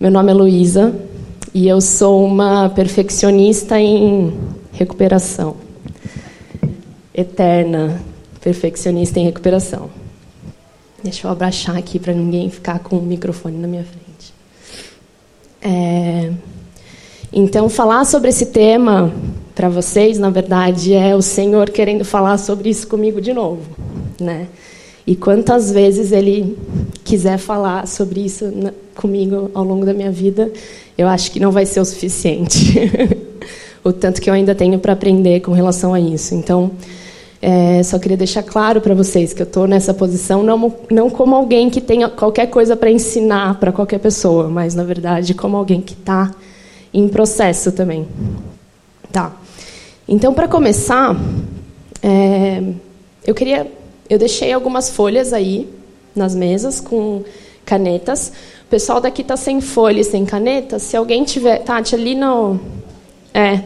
Meu nome é Luísa e eu sou uma perfeccionista em recuperação. Eterna perfeccionista em recuperação. Deixa eu abaixar aqui para ninguém ficar com o microfone na minha frente. É... Então, falar sobre esse tema para vocês, na verdade, é o Senhor querendo falar sobre isso comigo de novo, né? E quantas vezes Ele quiser falar sobre isso comigo ao longo da minha vida, eu acho que não vai ser o suficiente. o tanto que eu ainda tenho para aprender com relação a isso. Então, é, só queria deixar claro para vocês que eu estou nessa posição não, não como alguém que tenha qualquer coisa para ensinar para qualquer pessoa, mas na verdade como alguém que está em processo também. Tá. Então, para começar, é, eu queria, eu deixei algumas folhas aí nas mesas com canetas. O pessoal daqui está sem folha e sem caneta. Se alguém tiver, Tati, ali no, é,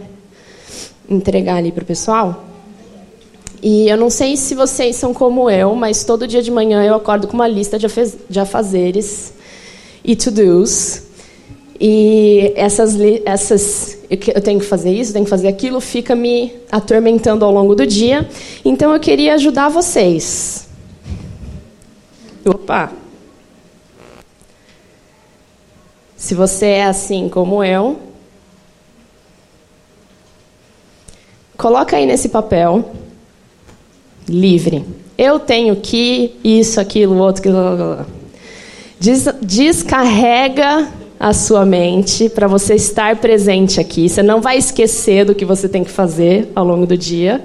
entregar ali para o pessoal. E eu não sei se vocês são como eu, mas todo dia de manhã eu acordo com uma lista de afazeres e to-dos. E essas, essas, eu tenho que fazer isso, tenho que fazer aquilo, fica me atormentando ao longo do dia. Então eu queria ajudar vocês. Opa! Se você é assim como eu, coloca aí nesse papel livre. Eu tenho que isso, aquilo, outro, aquilo. Des, descarrega a sua mente para você estar presente aqui. Você não vai esquecer do que você tem que fazer ao longo do dia.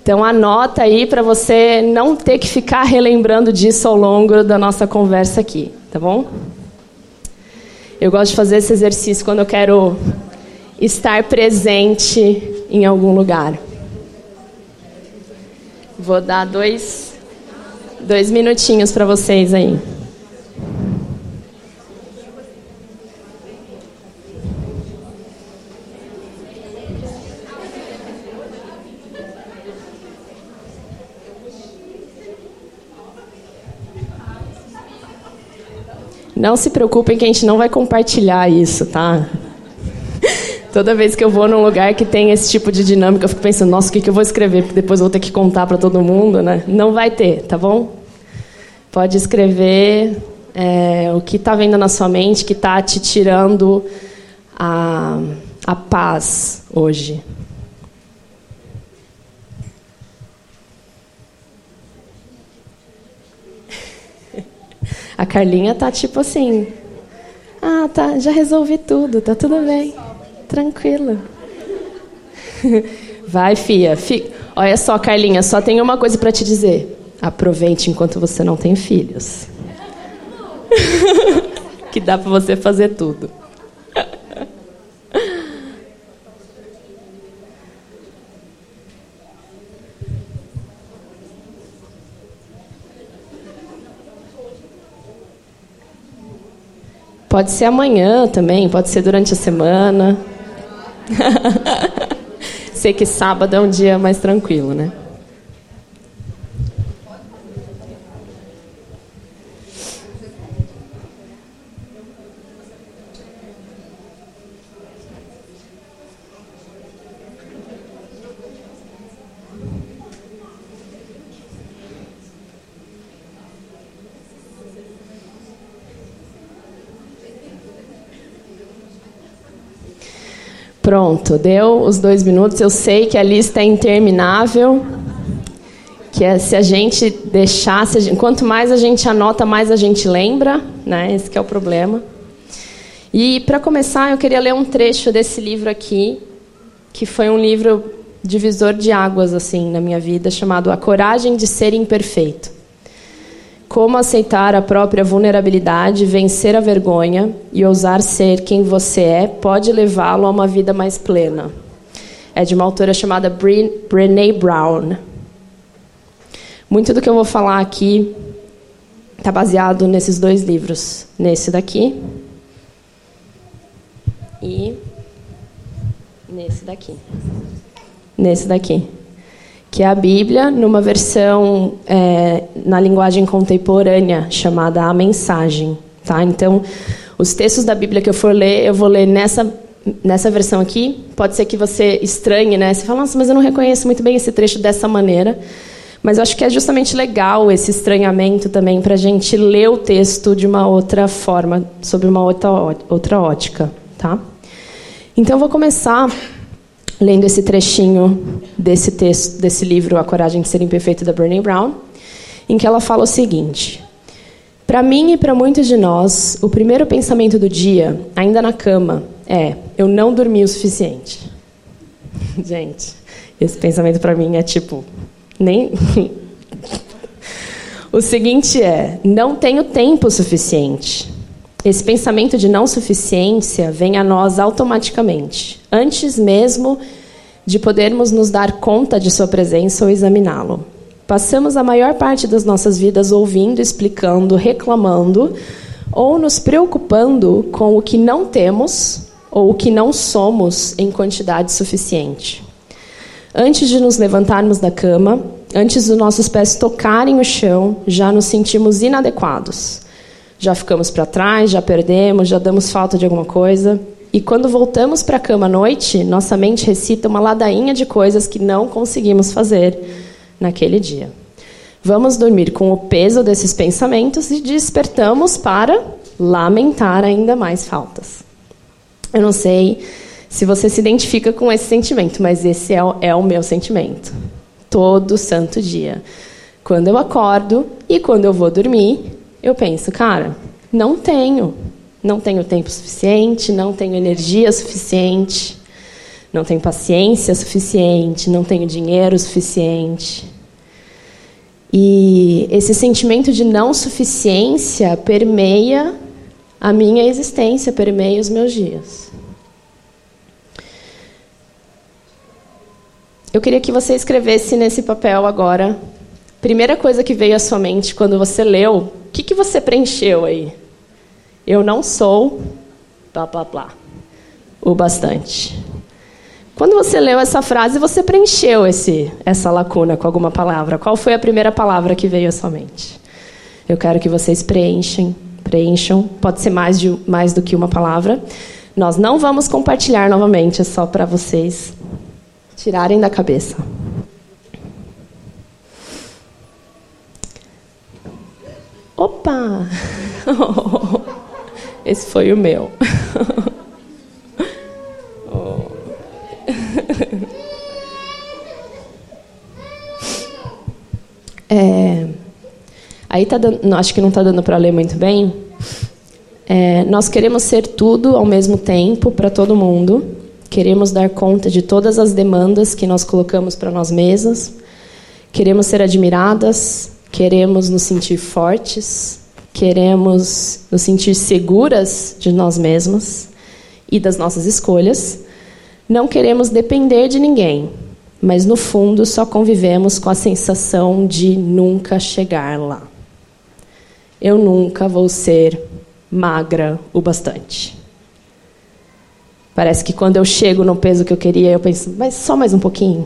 Então anota aí para você não ter que ficar relembrando disso ao longo da nossa conversa aqui, tá bom? Eu gosto de fazer esse exercício quando eu quero estar presente em algum lugar. Vou dar dois, dois minutinhos para vocês aí. Não se preocupem que a gente não vai compartilhar isso, tá? Toda vez que eu vou num lugar que tem esse tipo de dinâmica, eu fico pensando, nossa, o que, que eu vou escrever? Porque depois eu vou ter que contar para todo mundo, né? Não vai ter, tá bom? Pode escrever é, o que está vendo na sua mente, que está te tirando a, a paz hoje. A Carlinha tá tipo assim. Ah, tá, já resolvi tudo, tá tudo bem. Tranquilo. Vai, fia. Fica. Olha só, Carlinha, só tenho uma coisa para te dizer. Aproveite enquanto você não tem filhos. que dá para você fazer tudo. Pode ser amanhã também, pode ser durante a semana. Sei que sábado é um dia mais tranquilo, né? Pronto, deu os dois minutos. Eu sei que a lista é interminável. Que é, se a gente deixar, a gente, quanto mais a gente anota, mais a gente lembra, né? Esse é o problema. E para começar, eu queria ler um trecho desse livro aqui, que foi um livro divisor de águas assim na minha vida, chamado A Coragem de Ser Imperfeito. Como aceitar a própria vulnerabilidade, vencer a vergonha e ousar ser quem você é pode levá-lo a uma vida mais plena. É de uma autora chamada Brené Brown. Muito do que eu vou falar aqui está baseado nesses dois livros. Nesse daqui e nesse daqui. Nesse daqui que é a Bíblia, numa versão é, na linguagem contemporânea chamada A Mensagem. Tá? Então, Os textos da Bíblia que eu for ler, eu vou ler nessa, nessa versão aqui. Pode ser que você estranhe, né? Você fala, nossa, mas eu não reconheço muito bem esse trecho dessa maneira. Mas eu acho que é justamente legal esse estranhamento também para a gente ler o texto de uma outra forma, sobre uma outra, outra ótica. Tá? Então, eu vou começar lendo esse trechinho desse texto, desse livro, A Coragem de Ser Imperfeito, da Brené Brown, em que ela fala o seguinte: Para mim e para muitos de nós, o primeiro pensamento do dia, ainda na cama, é: eu não dormi o suficiente. Gente, esse pensamento para mim é tipo, nem. o seguinte é: não tenho tempo suficiente. Esse pensamento de não suficiência vem a nós automaticamente, antes mesmo de podermos nos dar conta de sua presença ou examiná-lo. Passamos a maior parte das nossas vidas ouvindo, explicando, reclamando ou nos preocupando com o que não temos ou o que não somos em quantidade suficiente. Antes de nos levantarmos da cama, antes dos nossos pés tocarem o chão, já nos sentimos inadequados. Já ficamos para trás, já perdemos, já damos falta de alguma coisa. E quando voltamos para a cama à noite, nossa mente recita uma ladainha de coisas que não conseguimos fazer naquele dia. Vamos dormir com o peso desses pensamentos e despertamos para lamentar ainda mais faltas. Eu não sei se você se identifica com esse sentimento, mas esse é o, é o meu sentimento. Todo santo dia. Quando eu acordo e quando eu vou dormir, eu penso, cara, não tenho. Não tenho tempo suficiente, não tenho energia suficiente, não tenho paciência suficiente, não tenho dinheiro suficiente. E esse sentimento de não suficiência permeia a minha existência, permeia os meus dias. Eu queria que você escrevesse nesse papel agora. Primeira coisa que veio à sua mente quando você leu, que, que você preencheu aí? Eu não sou, blá blá blá, o bastante. Quando você leu essa frase, você preencheu esse, essa lacuna com alguma palavra. Qual foi a primeira palavra que veio à sua mente? Eu quero que vocês preenchem, preencham. Pode ser mais, de, mais do que uma palavra. Nós não vamos compartilhar novamente, é só para vocês tirarem da cabeça. Opa! Esse foi o meu. É, aí tá dando, acho que não está dando para ler muito bem. É, nós queremos ser tudo ao mesmo tempo para todo mundo. Queremos dar conta de todas as demandas que nós colocamos para nós mesmas. Queremos ser admiradas, queremos nos sentir fortes, queremos nos sentir seguras de nós mesmas e das nossas escolhas. Não queremos depender de ninguém, mas no fundo só convivemos com a sensação de nunca chegar lá. Eu nunca vou ser magra o bastante. Parece que quando eu chego no peso que eu queria, eu penso, mas só mais um pouquinho.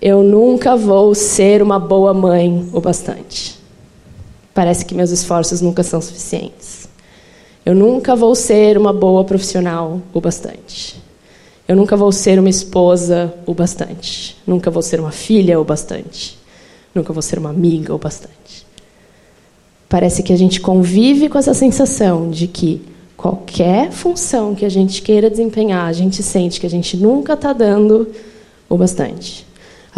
Eu nunca vou ser uma boa mãe o bastante. Parece que meus esforços nunca são suficientes. Eu nunca vou ser uma boa profissional o bastante. Eu nunca vou ser uma esposa o bastante. Nunca vou ser uma filha o bastante. Nunca vou ser uma amiga o bastante. Parece que a gente convive com essa sensação de que qualquer função que a gente queira desempenhar, a gente sente que a gente nunca está dando o bastante.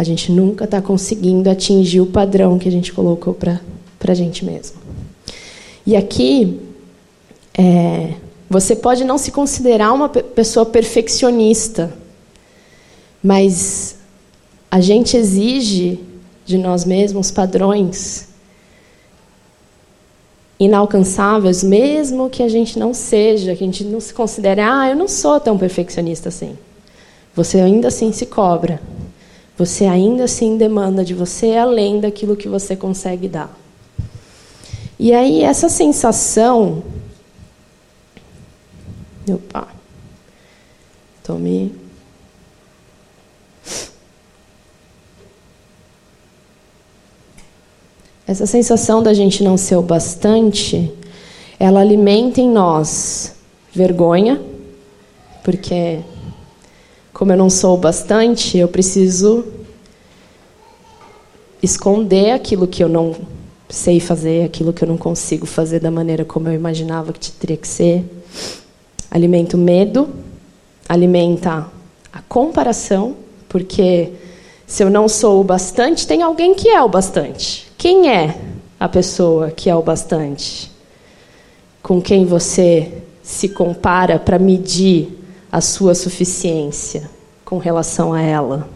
A gente nunca está conseguindo atingir o padrão que a gente colocou para a gente mesmo. E aqui, é, você pode não se considerar uma pessoa perfeccionista, mas a gente exige de nós mesmos padrões inalcançáveis, mesmo que a gente não seja, que a gente não se considere, ah, eu não sou tão perfeccionista assim. Você ainda assim se cobra. Você ainda assim demanda de você além daquilo que você consegue dar. E aí essa sensação Opa. Tome Essa sensação da gente não ser o bastante, ela alimenta em nós vergonha, porque como eu não sou bastante, eu preciso esconder aquilo que eu não sei fazer, aquilo que eu não consigo fazer da maneira como eu imaginava que teria que ser. Alimenta o medo, alimenta a comparação, porque se eu não sou o bastante, tem alguém que é o bastante. Quem é a pessoa que é o bastante? Com quem você se compara para medir a sua suficiência com relação a ela?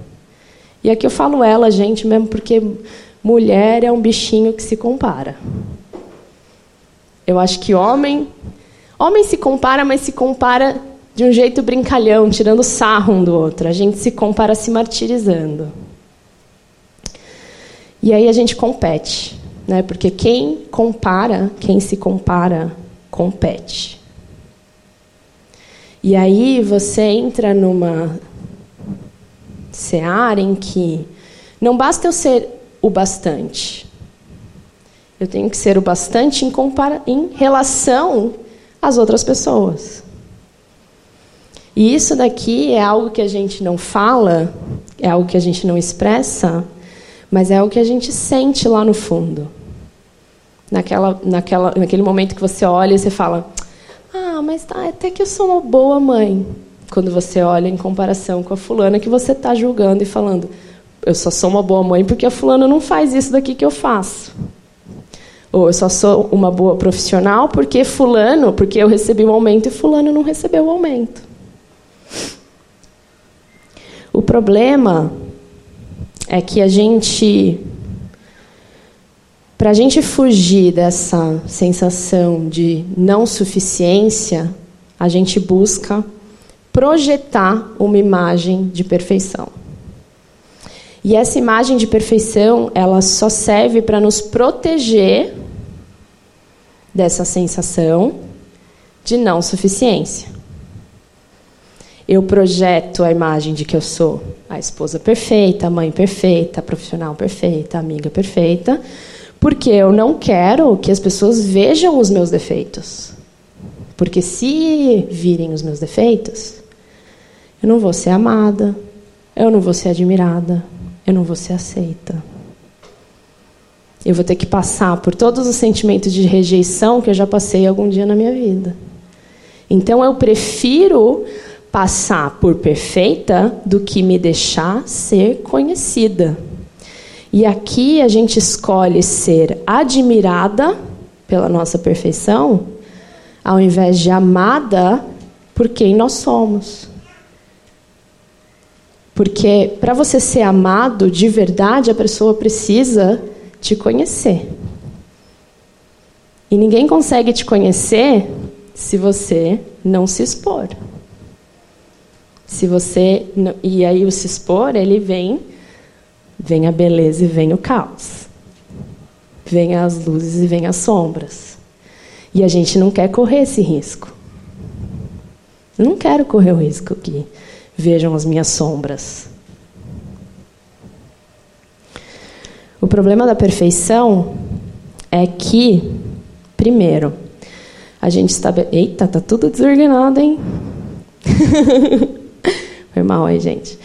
E aqui eu falo ela, gente, mesmo porque mulher é um bichinho que se compara. Eu acho que homem. Homem se compara, mas se compara de um jeito brincalhão, tirando sarro um do outro. A gente se compara se martirizando. E aí a gente compete, né? Porque quem compara, quem se compara, compete. E aí você entra numa seara em que não basta eu ser o bastante. Eu tenho que ser o bastante em, em relação às outras pessoas. E isso daqui é algo que a gente não fala, é algo que a gente não expressa, mas é algo que a gente sente lá no fundo. Naquela, naquela, naquele momento que você olha e você fala: Ah, mas tá, até que eu sou uma boa mãe. Quando você olha em comparação com a fulana que você está julgando e falando: Eu só sou uma boa mãe porque a fulana não faz isso daqui que eu faço. Ou eu só sou uma boa profissional porque fulano, porque eu recebi o um aumento e fulano não recebeu o aumento. O problema é que a gente. Para a gente fugir dessa sensação de não suficiência, a gente busca projetar uma imagem de perfeição. E essa imagem de perfeição, ela só serve para nos proteger dessa sensação de não suficiência. Eu projeto a imagem de que eu sou a esposa perfeita, a mãe perfeita, a profissional perfeita, a amiga perfeita, porque eu não quero que as pessoas vejam os meus defeitos. Porque se virem os meus defeitos, eu não vou ser amada, eu não vou ser admirada, eu não vou ser aceita. Eu vou ter que passar por todos os sentimentos de rejeição que eu já passei algum dia na minha vida. Então eu prefiro passar por perfeita do que me deixar ser conhecida. E aqui a gente escolhe ser admirada pela nossa perfeição, ao invés de amada por quem nós somos. Porque para você ser amado de verdade, a pessoa precisa te conhecer. E ninguém consegue te conhecer se você não se expor. Se você e aí o se expor, ele vem vem a beleza e vem o caos. Vem as luzes e vem as sombras. E a gente não quer correr esse risco. Não quero correr o risco que vejam as minhas sombras. O problema da perfeição é que, primeiro, a gente está. Eita, tá tudo desordenado, hein? Foi mal aí, gente.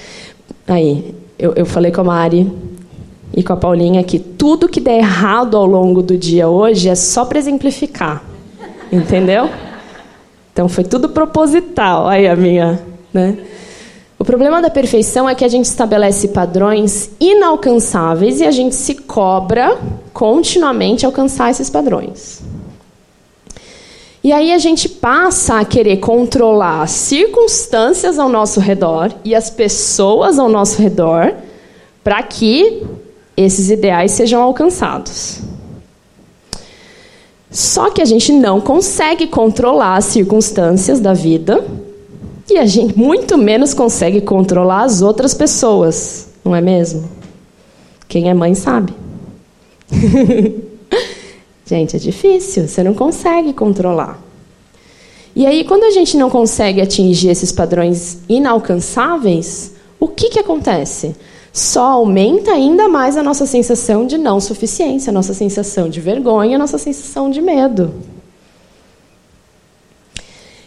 Aí, eu, eu falei com a Mari e com a Paulinha que tudo que der errado ao longo do dia hoje é só para exemplificar. Entendeu? Então foi tudo proposital. Aí a minha, né? O problema da perfeição é que a gente estabelece padrões inalcançáveis e a gente se cobra continuamente alcançar esses padrões. E aí a gente passa a querer controlar as circunstâncias ao nosso redor e as pessoas ao nosso redor para que esses ideais sejam alcançados. Só que a gente não consegue controlar as circunstâncias da vida e a gente muito menos consegue controlar as outras pessoas, não é mesmo? Quem é mãe sabe. Gente, é difícil, você não consegue controlar. E aí, quando a gente não consegue atingir esses padrões inalcançáveis, o que, que acontece? Só aumenta ainda mais a nossa sensação de não suficiência, a nossa sensação de vergonha, a nossa sensação de medo.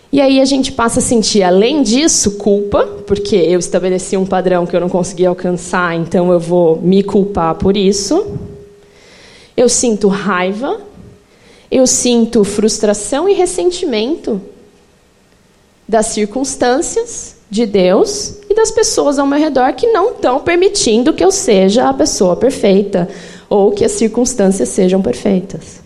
E aí a gente passa a sentir, além disso, culpa, porque eu estabeleci um padrão que eu não consegui alcançar, então eu vou me culpar por isso. Eu sinto raiva, eu sinto frustração e ressentimento das circunstâncias, de Deus e das pessoas ao meu redor que não estão permitindo que eu seja a pessoa perfeita ou que as circunstâncias sejam perfeitas.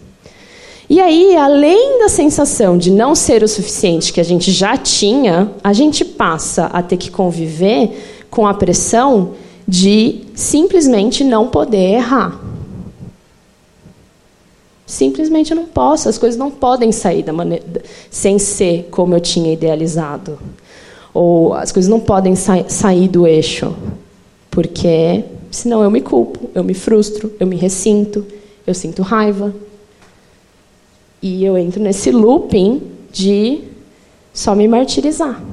E aí, além da sensação de não ser o suficiente que a gente já tinha, a gente passa a ter que conviver com a pressão de simplesmente não poder errar. Simplesmente não posso, as coisas não podem sair da maneira, sem ser como eu tinha idealizado. Ou as coisas não podem sa sair do eixo, porque senão eu me culpo, eu me frustro, eu me ressinto, eu sinto raiva, e eu entro nesse looping de só me martirizar.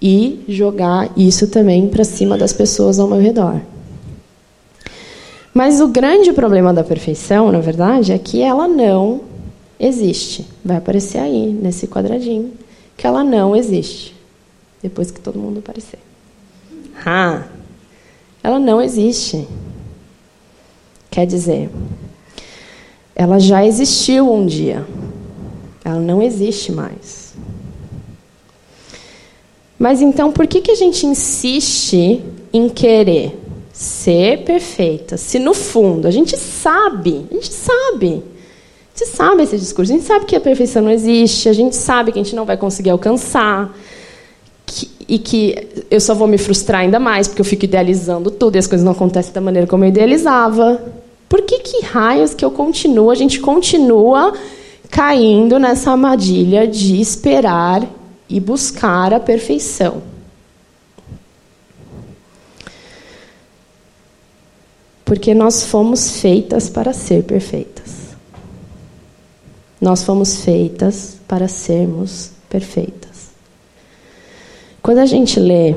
E jogar isso também para cima das pessoas ao meu redor. Mas o grande problema da perfeição, na verdade, é que ela não existe. Vai aparecer aí, nesse quadradinho, que ela não existe. Depois que todo mundo aparecer. Ah, ela não existe. Quer dizer, ela já existiu um dia. Ela não existe mais. Mas então, por que, que a gente insiste em querer ser perfeita? Se no fundo a gente sabe, a gente sabe, a gente sabe esse discurso, a gente sabe que a perfeição não existe, a gente sabe que a gente não vai conseguir alcançar, que, e que eu só vou me frustrar ainda mais porque eu fico idealizando tudo e as coisas não acontecem da maneira como eu idealizava. Por que, que raios que eu continuo, a gente continua caindo nessa armadilha de esperar e buscar a perfeição? Porque nós fomos feitas para ser perfeitas. Nós fomos feitas para sermos perfeitas. Quando a gente lê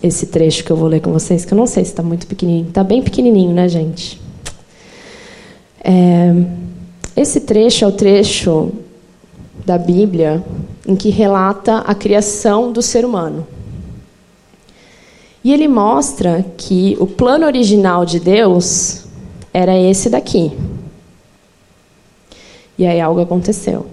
esse trecho que eu vou ler com vocês, que eu não sei se está muito pequenininho, está bem pequenininho, né, gente? É, esse trecho é o trecho da Bíblia em que relata a criação do ser humano. E ele mostra que o plano original de Deus era esse daqui. E aí algo aconteceu.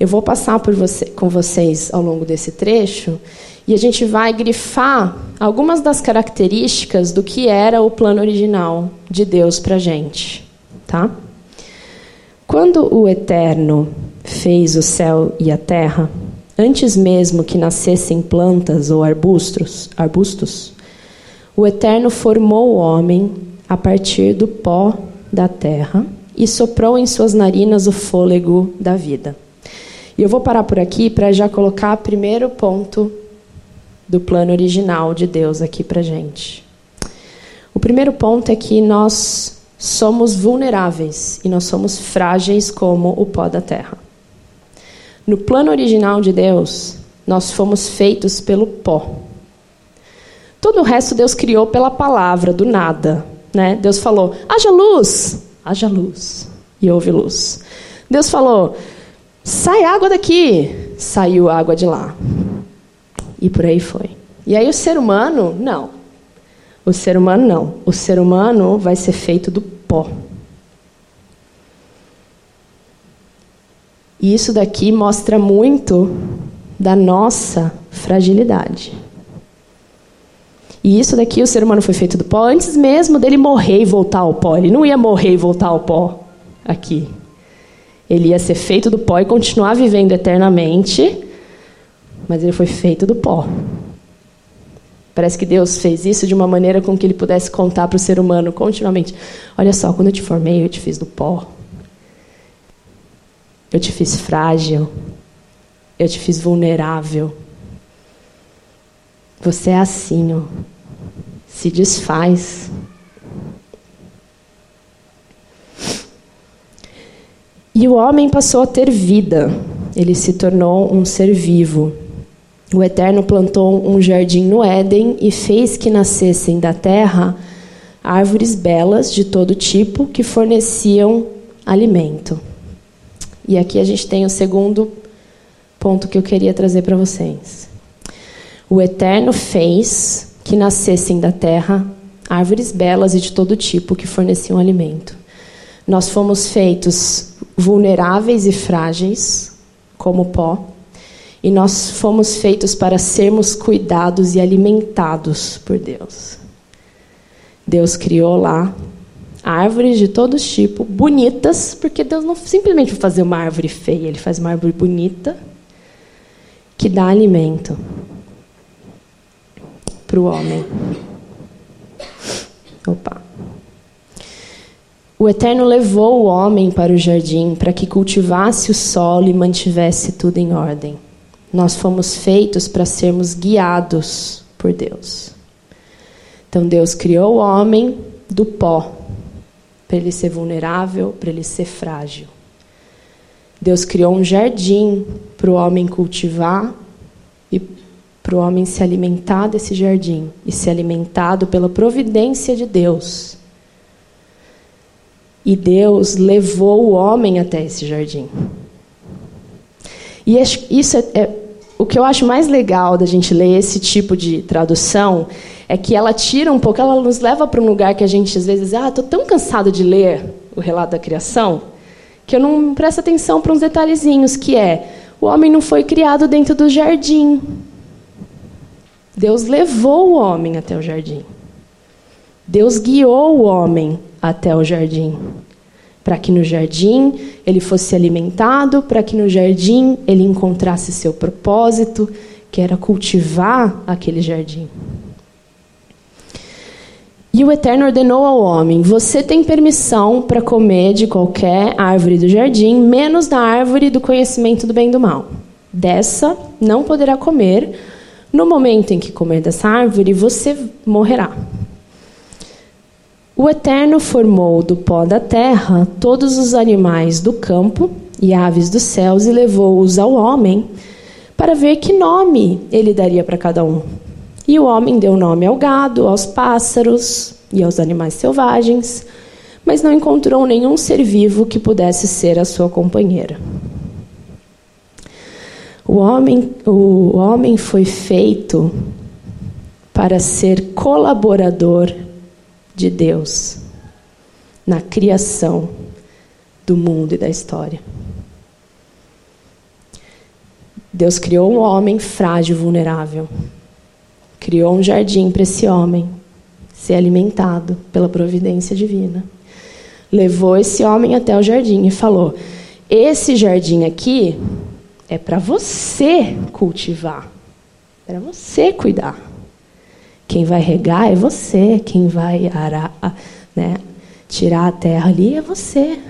Eu vou passar você, com vocês ao longo desse trecho e a gente vai grifar algumas das características do que era o plano original de Deus para a gente tá? Quando o Eterno fez o céu e a terra, antes mesmo que nascessem plantas ou arbustos, arbustos, o Eterno formou o homem a partir do pó da terra e soprou em suas narinas o fôlego da vida. E eu vou parar por aqui para já colocar o primeiro ponto do plano original de Deus aqui para gente. O primeiro ponto é que nós somos vulneráveis e nós somos frágeis como o pó da terra. No plano original de Deus, nós fomos feitos pelo pó. Todo o resto Deus criou pela palavra, do nada. Né? Deus falou: haja luz, haja luz. E houve luz. Deus falou: sai água daqui, saiu água de lá. E por aí foi. E aí o ser humano, não. O ser humano não. O ser humano vai ser feito do pó. E isso daqui mostra muito da nossa fragilidade. E isso daqui, o ser humano foi feito do pó antes mesmo dele morrer e voltar ao pó. Ele não ia morrer e voltar ao pó aqui. Ele ia ser feito do pó e continuar vivendo eternamente, mas ele foi feito do pó. Parece que Deus fez isso de uma maneira com que ele pudesse contar para o ser humano continuamente: Olha só, quando eu te formei, eu te fiz do pó. Eu te fiz frágil. Eu te fiz vulnerável. Você é assim, ó. Se desfaz. E o homem passou a ter vida. Ele se tornou um ser vivo. O Eterno plantou um jardim no Éden e fez que nascessem da terra árvores belas de todo tipo que forneciam alimento. E aqui a gente tem o segundo ponto que eu queria trazer para vocês. O Eterno fez que nascessem da terra árvores belas e de todo tipo que forneciam alimento. Nós fomos feitos vulneráveis e frágeis, como pó, e nós fomos feitos para sermos cuidados e alimentados por Deus. Deus criou lá árvores de todos tipos, bonitas, porque Deus não simplesmente vai fazer uma árvore feia, Ele faz uma árvore bonita que dá alimento para o homem. Opa. O Eterno levou o homem para o jardim para que cultivasse o solo e mantivesse tudo em ordem. Nós fomos feitos para sermos guiados por Deus. Então Deus criou o homem do pó, para ele ser vulnerável, para ele ser frágil. Deus criou um jardim para o homem cultivar e para o homem se alimentar desse jardim e ser alimentado pela providência de Deus. E Deus levou o homem até esse jardim. E isso é, é o que eu acho mais legal da gente ler esse tipo de tradução é que ela tira um pouco, ela nos leva para um lugar que a gente às vezes, ah, estou tão cansado de ler o relato da criação, que eu não presto atenção para uns detalhezinhos, que é, o homem não foi criado dentro do jardim. Deus levou o homem até o jardim. Deus guiou o homem até o jardim. Para que no jardim ele fosse alimentado, para que no jardim ele encontrasse seu propósito, que era cultivar aquele jardim. E o Eterno ordenou ao homem: Você tem permissão para comer de qualquer árvore do jardim, menos da árvore do conhecimento do bem e do mal. Dessa não poderá comer. No momento em que comer dessa árvore, você morrerá. O Eterno formou do pó da terra todos os animais do campo e aves dos céus e levou-os ao homem para ver que nome ele daria para cada um. E o homem deu nome ao gado, aos pássaros e aos animais selvagens, mas não encontrou nenhum ser vivo que pudesse ser a sua companheira. O homem, o homem foi feito para ser colaborador de Deus na criação do mundo e da história. Deus criou um homem frágil, vulnerável. Criou um jardim para esse homem ser alimentado pela providência divina. Levou esse homem até o jardim e falou: Esse jardim aqui é para você cultivar, para você cuidar. Quem vai regar é você, quem vai arar, né, tirar a terra ali é você.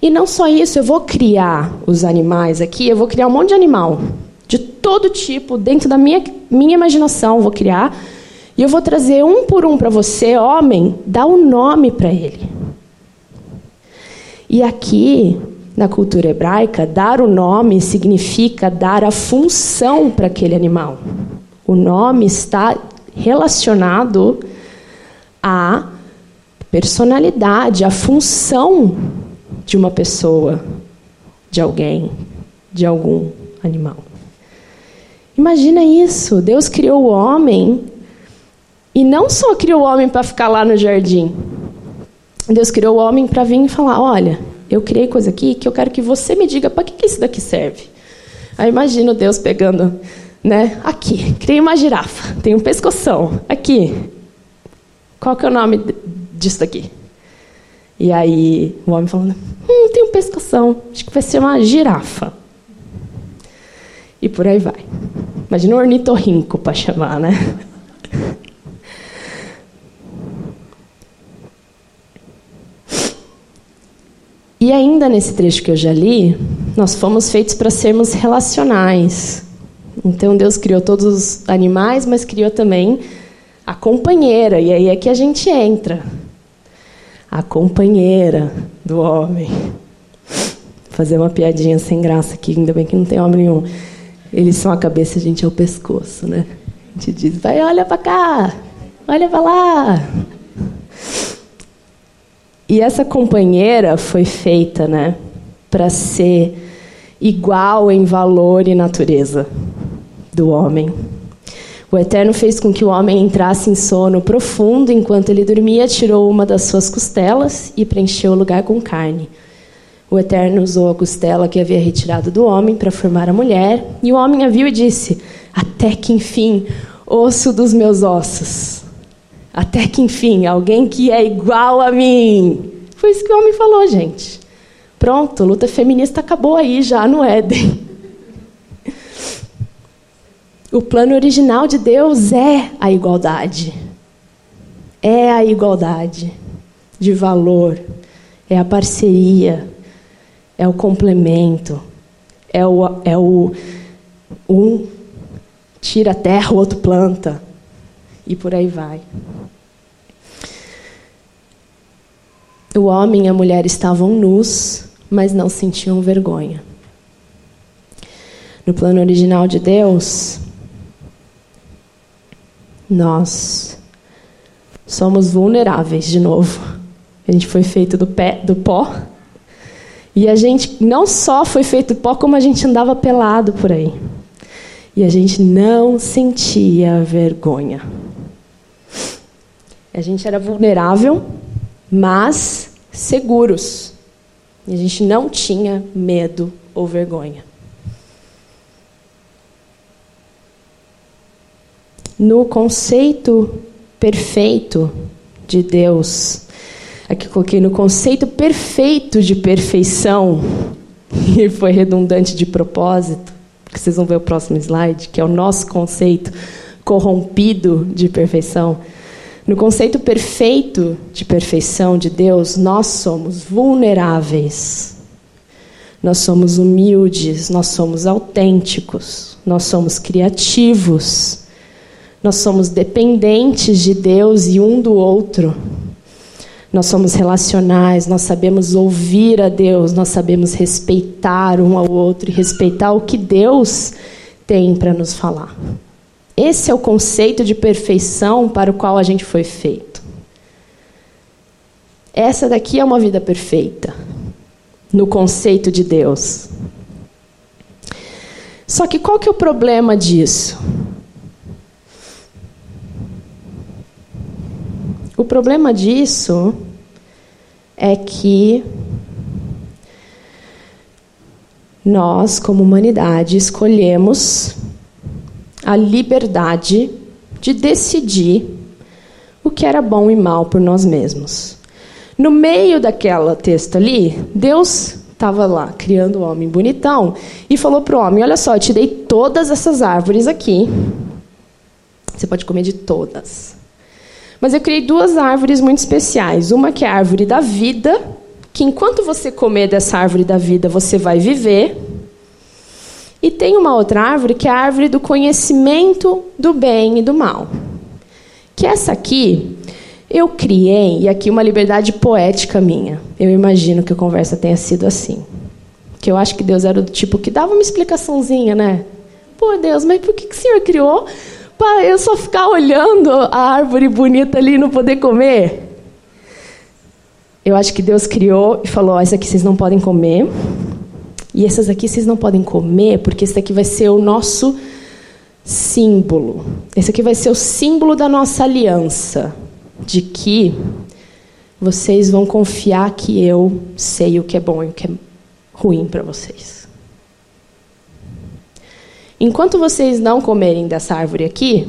E não só isso, eu vou criar os animais aqui, eu vou criar um monte de animal, de todo tipo, dentro da minha, minha imaginação, vou criar. E eu vou trazer um por um para você, homem, dá o um nome para ele. E aqui, na cultura hebraica, dar o nome significa dar a função para aquele animal. O nome está relacionado à personalidade, à função de uma pessoa, de alguém, de algum animal. Imagina isso. Deus criou o homem e não só criou o homem para ficar lá no jardim. Deus criou o homem para vir e falar: Olha, eu criei coisa aqui que eu quero que você me diga para que, que isso daqui serve. Aí imagino Deus pegando né? Aqui, criei uma girafa, tem um pescoção. Aqui, qual que é o nome disso daqui? E aí o homem falando, hum, tem um pescoção, acho que vai ser uma girafa. E por aí vai. Imagina um ornitorrinco para chamar, né? E ainda nesse trecho que eu já li, nós fomos feitos para sermos relacionais. Então Deus criou todos os animais, mas criou também a companheira, e aí é que a gente entra. A companheira do homem. Vou fazer uma piadinha sem graça aqui, ainda bem que não tem homem nenhum. Eles são a cabeça, a gente é o pescoço, né? A gente diz, vai, olha para cá, olha para lá. E essa companheira foi feita, né, para ser igual em valor e natureza do homem. O Eterno fez com que o homem entrasse em sono profundo enquanto ele dormia, tirou uma das suas costelas e preencheu o lugar com carne. O Eterno usou a costela que havia retirado do homem para formar a mulher, e o homem a viu e disse: Até que enfim, osso dos meus ossos. Até que enfim, alguém que é igual a mim. Foi isso que o homem falou, gente. Pronto, luta feminista acabou aí já no Éden. O plano original de Deus é a igualdade. É a igualdade de valor, é a parceria, é o complemento, é o, é o um tira a terra, o outro planta, e por aí vai. O homem e a mulher estavam nus, mas não sentiam vergonha. No plano original de Deus, nós somos vulneráveis de novo. A gente foi feito do, pé, do pó. E a gente não só foi feito pó, como a gente andava pelado por aí. E a gente não sentia vergonha. A gente era vulnerável, mas seguros. E a gente não tinha medo ou vergonha. no conceito perfeito de Deus. Aqui coloquei no conceito perfeito de perfeição, e foi redundante de propósito, porque vocês vão ver o próximo slide, que é o nosso conceito corrompido de perfeição. No conceito perfeito de perfeição de Deus, nós somos vulneráveis, nós somos humildes, nós somos autênticos, nós somos criativos nós somos dependentes de Deus e um do outro. Nós somos relacionais, nós sabemos ouvir a Deus, nós sabemos respeitar um ao outro e respeitar o que Deus tem para nos falar. Esse é o conceito de perfeição para o qual a gente foi feito. Essa daqui é uma vida perfeita, no conceito de Deus. Só que qual que é o problema disso? O problema disso é que nós, como humanidade, escolhemos a liberdade de decidir o que era bom e mal por nós mesmos. No meio daquela texto ali, Deus estava lá criando o homem bonitão e falou para o homem: Olha só, eu te dei todas essas árvores aqui. Você pode comer de todas. Mas eu criei duas árvores muito especiais. Uma que é a árvore da vida, que enquanto você comer dessa árvore da vida, você vai viver. E tem uma outra árvore que é a árvore do conhecimento do bem e do mal. Que essa aqui eu criei, e aqui uma liberdade poética minha. Eu imagino que a conversa tenha sido assim. Que eu acho que Deus era do tipo que dava uma explicaçãozinha, né? Pô, Deus, mas por que, que o Senhor criou para eu só ficar olhando a árvore bonita ali e não poder comer? Eu acho que Deus criou e falou: essa aqui vocês não podem comer. E essas aqui vocês não podem comer, porque esse aqui vai ser o nosso símbolo. Esse aqui vai ser o símbolo da nossa aliança. De que vocês vão confiar que eu sei o que é bom e o que é ruim para vocês. Enquanto vocês não comerem dessa árvore aqui,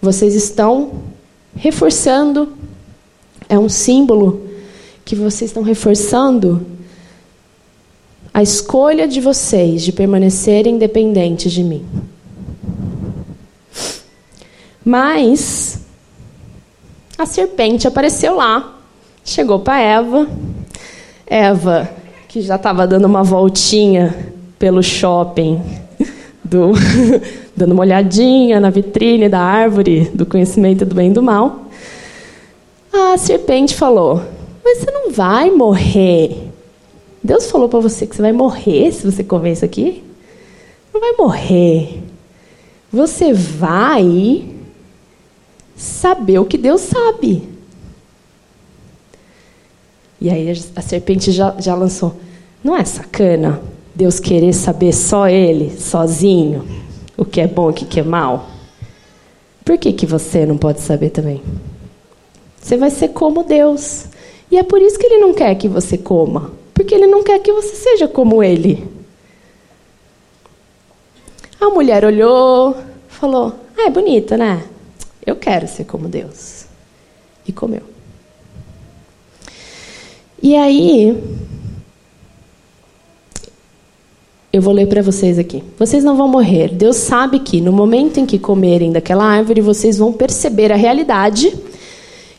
vocês estão reforçando, é um símbolo que vocês estão reforçando a escolha de vocês de permanecerem independentes de mim. Mas a serpente apareceu lá, chegou para Eva. Eva, que já estava dando uma voltinha pelo shopping, do, dando uma olhadinha na vitrine da árvore do conhecimento do bem e do mal. A serpente falou: Mas você não vai morrer. Deus falou para você que você vai morrer se você comer isso aqui? Não vai morrer. Você vai saber o que Deus sabe. E aí a serpente já, já lançou: Não é sacana? Deus querer saber só Ele, sozinho, o que é bom e o que é mal? Por que, que você não pode saber também? Você vai ser como Deus. E é por isso que Ele não quer que você coma. Porque Ele não quer que você seja como Ele. A mulher olhou, falou: Ah, é bonita, né? Eu quero ser como Deus. E comeu. E aí, eu vou ler para vocês aqui. Vocês não vão morrer. Deus sabe que no momento em que comerem daquela árvore, vocês vão perceber a realidade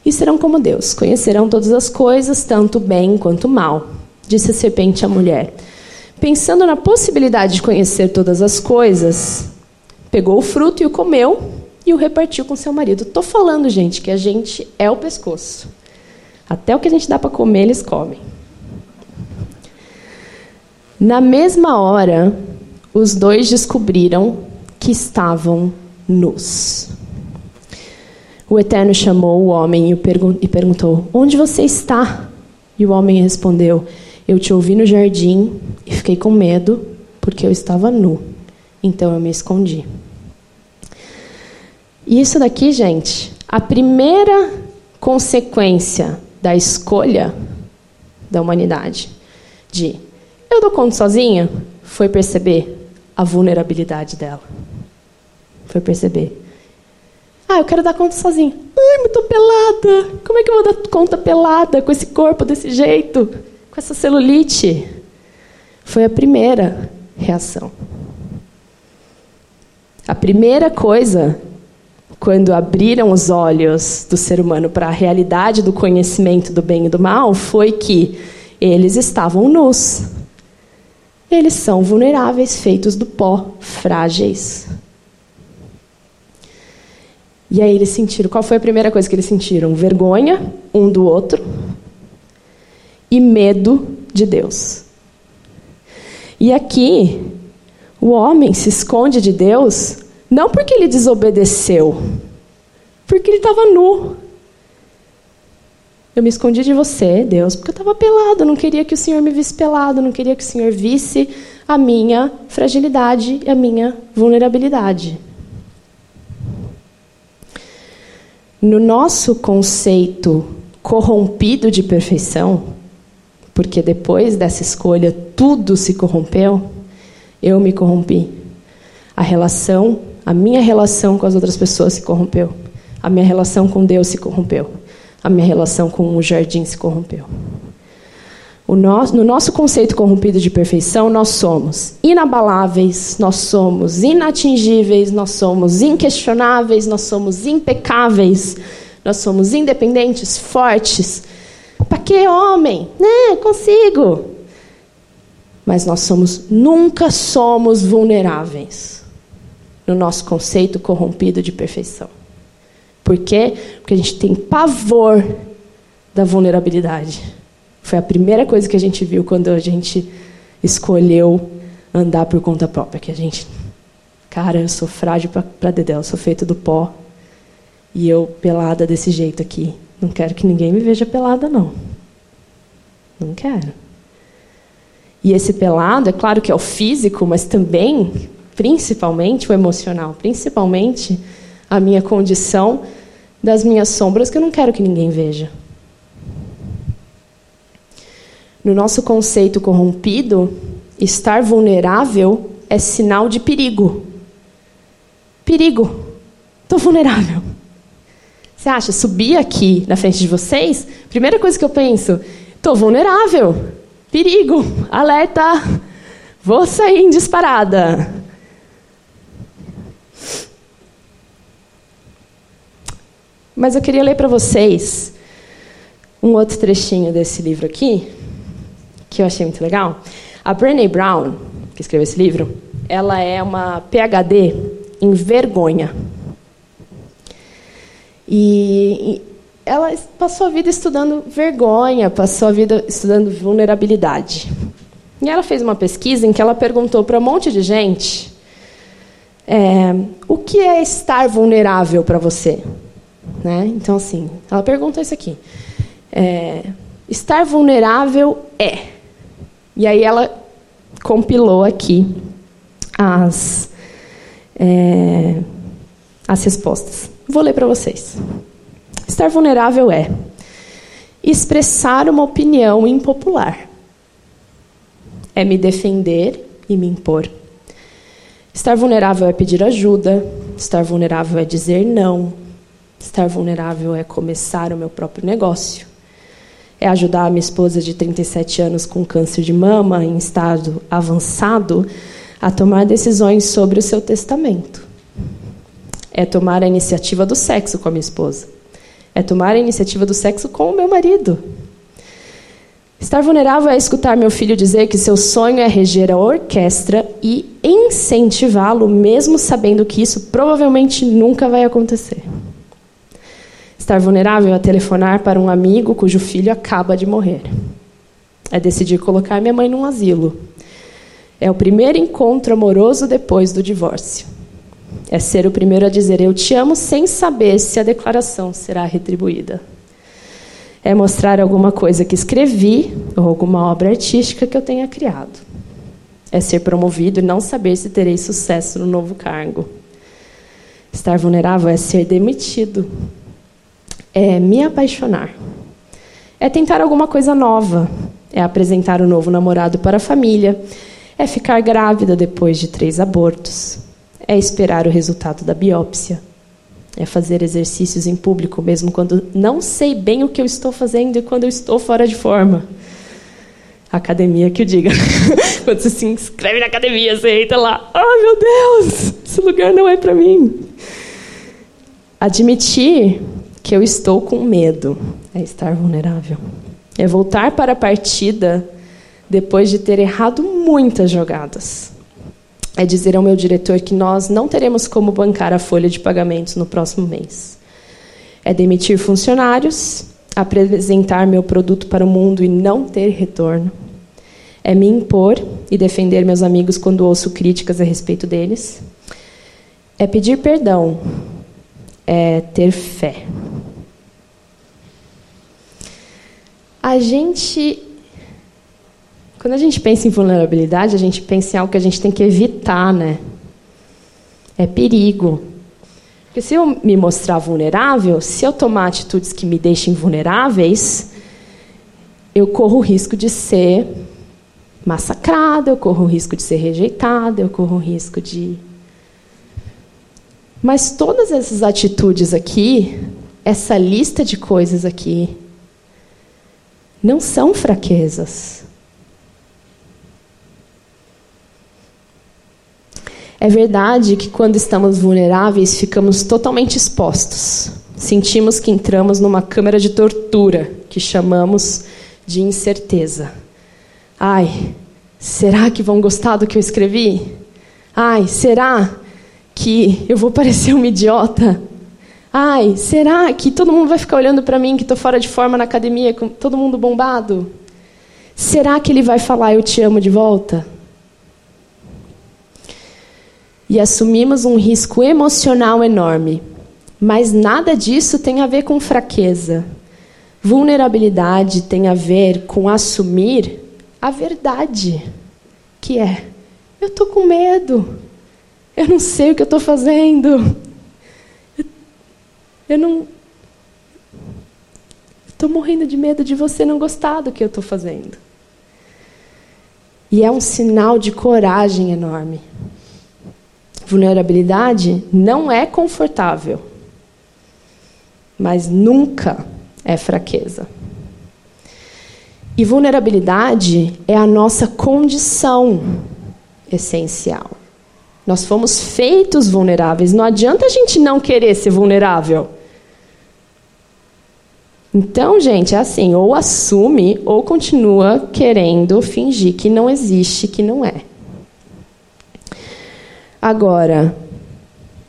e serão como Deus. Conhecerão todas as coisas, tanto bem quanto mal. Disse a serpente à mulher. Pensando na possibilidade de conhecer todas as coisas, pegou o fruto e o comeu e o repartiu com seu marido. Estou falando, gente, que a gente é o pescoço. Até o que a gente dá para comer, eles comem. Na mesma hora, os dois descobriram que estavam nus. O Eterno chamou o homem e perguntou: Onde você está? E o homem respondeu: Eu te ouvi no jardim e fiquei com medo porque eu estava nu. Então eu me escondi. E isso daqui, gente, a primeira consequência da escolha da humanidade de eu dou conta sozinha foi perceber a vulnerabilidade dela. Foi perceber. Ah, eu quero dar conta sozinha. Ai, mas tô pelada. Como é que eu vou dar conta pelada com esse corpo desse jeito? Com essa celulite? Foi a primeira reação. A primeira coisa quando abriram os olhos do ser humano para a realidade do conhecimento do bem e do mal, foi que eles estavam nus. Eles são vulneráveis, feitos do pó, frágeis. E aí eles sentiram. Qual foi a primeira coisa que eles sentiram? Vergonha um do outro e medo de Deus. E aqui, o homem se esconde de Deus não porque ele desobedeceu, porque ele estava nu. Eu me escondi de você, Deus, porque eu estava pelado. Não queria que o Senhor me visse pelado. Não queria que o Senhor visse a minha fragilidade e a minha vulnerabilidade. No nosso conceito corrompido de perfeição, porque depois dessa escolha tudo se corrompeu, eu me corrompi. A relação a minha relação com as outras pessoas se corrompeu. A minha relação com Deus se corrompeu. A minha relação com o jardim se corrompeu. Nosso, no nosso conceito corrompido de perfeição, nós somos inabaláveis, nós somos inatingíveis, nós somos inquestionáveis, nós somos impecáveis, nós somos independentes, fortes. Para que homem? Né, consigo. Mas nós somos, nunca somos vulneráveis no nosso conceito corrompido de perfeição. Por quê? Porque a gente tem pavor da vulnerabilidade. Foi a primeira coisa que a gente viu quando a gente escolheu andar por conta própria, que a gente, cara, eu sou frágil para dedéu, sou feito do pó e eu pelada desse jeito aqui. Não quero que ninguém me veja pelada não. Não quero. E esse pelado, é claro que é o físico, mas também principalmente o emocional, principalmente a minha condição das minhas sombras que eu não quero que ninguém veja. No nosso conceito corrompido, estar vulnerável é sinal de perigo. Perigo. Estou vulnerável. Você acha, subir aqui na frente de vocês, primeira coisa que eu penso, estou vulnerável. Perigo. Alerta. Vou sair em disparada. Mas eu queria ler para vocês um outro trechinho desse livro aqui, que eu achei muito legal. A Brené Brown, que escreveu esse livro, ela é uma PhD em vergonha. E, ela passou a vida estudando vergonha, passou a vida estudando vulnerabilidade. E ela fez uma pesquisa em que ela perguntou para um monte de gente é, o que é estar vulnerável para você. Né? Então, assim, ela pergunta isso aqui. É, estar vulnerável é. E aí ela compilou aqui as, é, as respostas. Vou ler para vocês. Estar vulnerável é expressar uma opinião impopular, é me defender e me impor. Estar vulnerável é pedir ajuda, estar vulnerável é dizer não, estar vulnerável é começar o meu próprio negócio, é ajudar a minha esposa de 37 anos com câncer de mama em estado avançado a tomar decisões sobre o seu testamento. É tomar a iniciativa do sexo com a minha esposa. É tomar a iniciativa do sexo com o meu marido. Estar vulnerável é escutar meu filho dizer que seu sonho é reger a orquestra e incentivá-lo, mesmo sabendo que isso provavelmente nunca vai acontecer. Estar vulnerável é telefonar para um amigo cujo filho acaba de morrer. É decidir colocar minha mãe num asilo. É o primeiro encontro amoroso depois do divórcio. É ser o primeiro a dizer eu te amo sem saber se a declaração será retribuída. É mostrar alguma coisa que escrevi ou alguma obra artística que eu tenha criado. É ser promovido e não saber se terei sucesso no novo cargo. Estar vulnerável é ser demitido. É me apaixonar. É tentar alguma coisa nova. É apresentar o novo namorado para a família é ficar grávida depois de três abortos. É esperar o resultado da biópsia. É fazer exercícios em público, mesmo quando não sei bem o que eu estou fazendo e quando eu estou fora de forma. Academia que o diga. quando você se inscreve na academia, você entra lá. Oh, meu Deus! Esse lugar não é para mim. Admitir que eu estou com medo é estar vulnerável. É voltar para a partida depois de ter errado muitas jogadas. É dizer ao meu diretor que nós não teremos como bancar a folha de pagamentos no próximo mês. É demitir funcionários, apresentar meu produto para o mundo e não ter retorno. É me impor e defender meus amigos quando ouço críticas a respeito deles. É pedir perdão. É ter fé. A gente quando a gente pensa em vulnerabilidade, a gente pensa em algo que a gente tem que evitar, né? É perigo. Porque se eu me mostrar vulnerável, se eu tomar atitudes que me deixem vulneráveis, eu corro o risco de ser massacrada, eu corro o risco de ser rejeitada, eu corro o risco de. Mas todas essas atitudes aqui, essa lista de coisas aqui, não são fraquezas. É verdade que quando estamos vulneráveis, ficamos totalmente expostos. Sentimos que entramos numa câmara de tortura, que chamamos de incerteza. Ai, será que vão gostar do que eu escrevi? Ai, será que eu vou parecer uma idiota? Ai, será que todo mundo vai ficar olhando para mim que estou fora de forma na academia, com todo mundo bombado? Será que ele vai falar eu te amo de volta? e assumimos um risco emocional enorme. Mas nada disso tem a ver com fraqueza. Vulnerabilidade tem a ver com assumir a verdade, que é: eu estou com medo, eu não sei o que eu estou fazendo, eu não. Estou morrendo de medo de você não gostar do que eu estou fazendo. E é um sinal de coragem enorme. Vulnerabilidade não é confortável, mas nunca é fraqueza. E vulnerabilidade é a nossa condição essencial. Nós fomos feitos vulneráveis. Não adianta a gente não querer ser vulnerável. Então, gente, é assim: ou assume ou continua querendo fingir que não existe, que não é. Agora,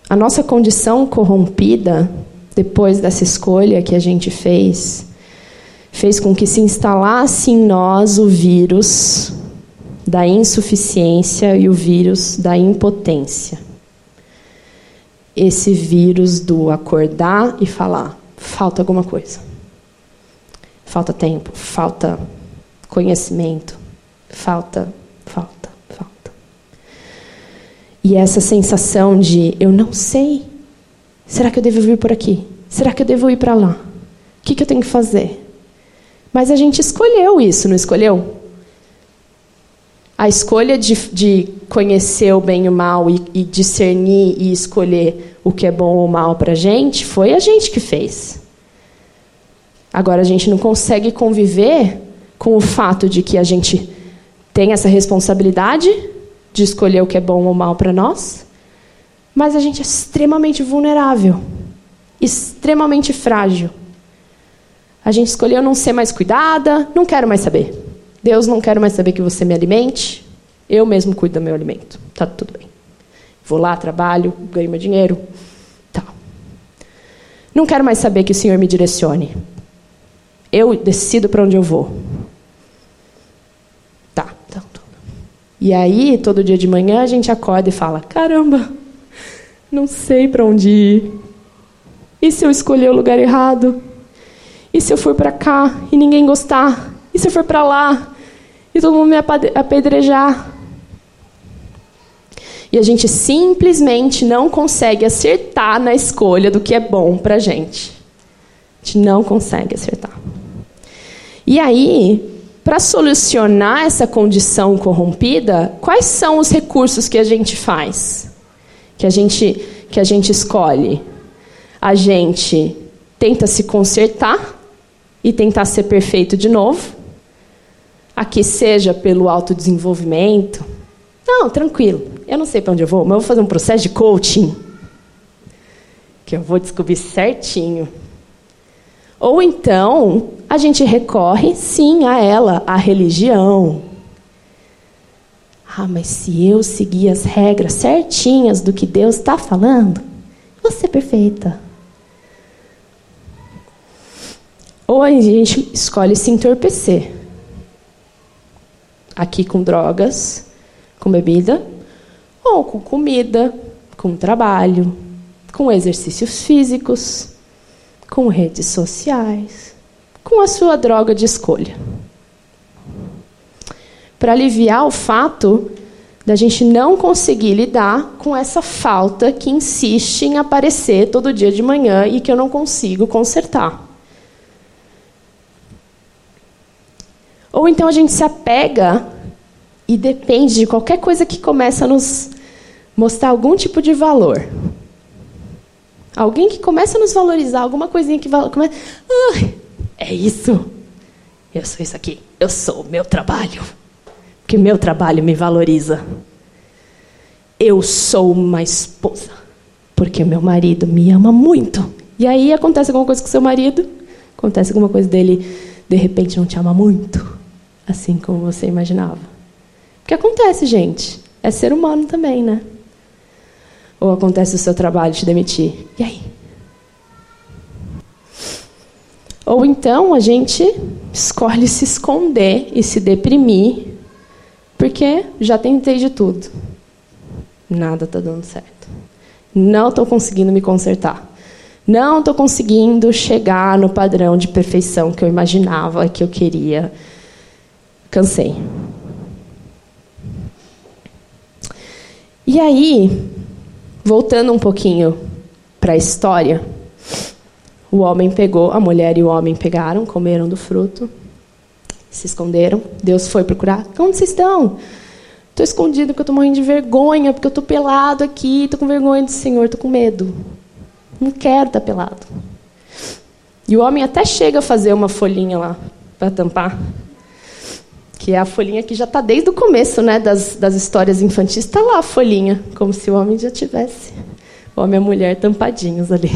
a nossa condição corrompida, depois dessa escolha que a gente fez, fez com que se instalasse em nós o vírus da insuficiência e o vírus da impotência. Esse vírus do acordar e falar: falta alguma coisa. Falta tempo, falta conhecimento, falta, falta. E essa sensação de eu não sei. Será que eu devo vir por aqui? Será que eu devo ir para lá? O que, que eu tenho que fazer? Mas a gente escolheu isso, não escolheu? A escolha de, de conhecer o bem e o mal e, e discernir e escolher o que é bom ou mal para a gente foi a gente que fez. Agora a gente não consegue conviver com o fato de que a gente tem essa responsabilidade de escolher o que é bom ou mal para nós, mas a gente é extremamente vulnerável, extremamente frágil. A gente escolheu não ser mais cuidada, não quero mais saber. Deus, não quero mais saber que você me alimente. Eu mesmo cuido do meu alimento. Tá tudo bem. Vou lá, trabalho, ganho meu dinheiro. Tá. Não quero mais saber que o Senhor me direcione. Eu decido para onde eu vou. Tá, então tudo. E aí, todo dia de manhã, a gente acorda e fala: caramba, não sei para onde ir. E se eu escolher o lugar errado? E se eu for para cá e ninguém gostar? E se eu for para lá e todo mundo me apedrejar? E a gente simplesmente não consegue acertar na escolha do que é bom para a gente. A gente não consegue acertar. E aí, para solucionar essa condição corrompida, quais são os recursos que a gente faz? Que a gente, que a gente escolhe? A gente tenta se consertar e tentar ser perfeito de novo. Aqui seja pelo autodesenvolvimento. Não, tranquilo. Eu não sei para onde eu vou, mas eu vou fazer um processo de coaching. Que eu vou descobrir certinho. Ou então, a gente recorre, sim, a ela, a religião. Ah, mas se eu seguir as regras certinhas do que Deus está falando, vou ser perfeita. Ou a gente escolhe se entorpecer. Aqui com drogas, com bebida, ou com comida, com trabalho, com exercícios físicos, com redes sociais, com a sua droga de escolha. Para aliviar o fato da gente não conseguir lidar com essa falta que insiste em aparecer todo dia de manhã e que eu não consigo consertar. Ou então a gente se apega e depende de qualquer coisa que começa a nos mostrar algum tipo de valor. Alguém que começa a nos valorizar, alguma coisinha que começa. Ah, é isso. Eu sou isso aqui. Eu sou o meu trabalho. Porque meu trabalho me valoriza. Eu sou uma esposa. Porque meu marido me ama muito. E aí acontece alguma coisa com seu marido, acontece alguma coisa dele, de repente não te ama muito assim como você imaginava. Porque acontece, gente. É ser humano também, né? Ou acontece o seu trabalho te demitir. E aí? Ou então a gente escolhe se esconder e se deprimir, porque já tentei de tudo. Nada está dando certo. Não estou conseguindo me consertar. Não estou conseguindo chegar no padrão de perfeição que eu imaginava, que eu queria Cansei. E aí, voltando um pouquinho para a história, o homem pegou, a mulher e o homem pegaram, comeram do fruto, se esconderam. Deus foi procurar. Onde vocês estão? Estou escondido porque eu estou morrendo de vergonha, porque eu estou pelado aqui, estou com vergonha do Senhor, estou com medo. Não quero estar tá pelado. E o homem até chega a fazer uma folhinha lá para tampar que é a folhinha que já está desde o começo né, das, das histórias infantis. Está lá a folhinha, como se o homem já tivesse, o homem e a mulher tampadinhos ali.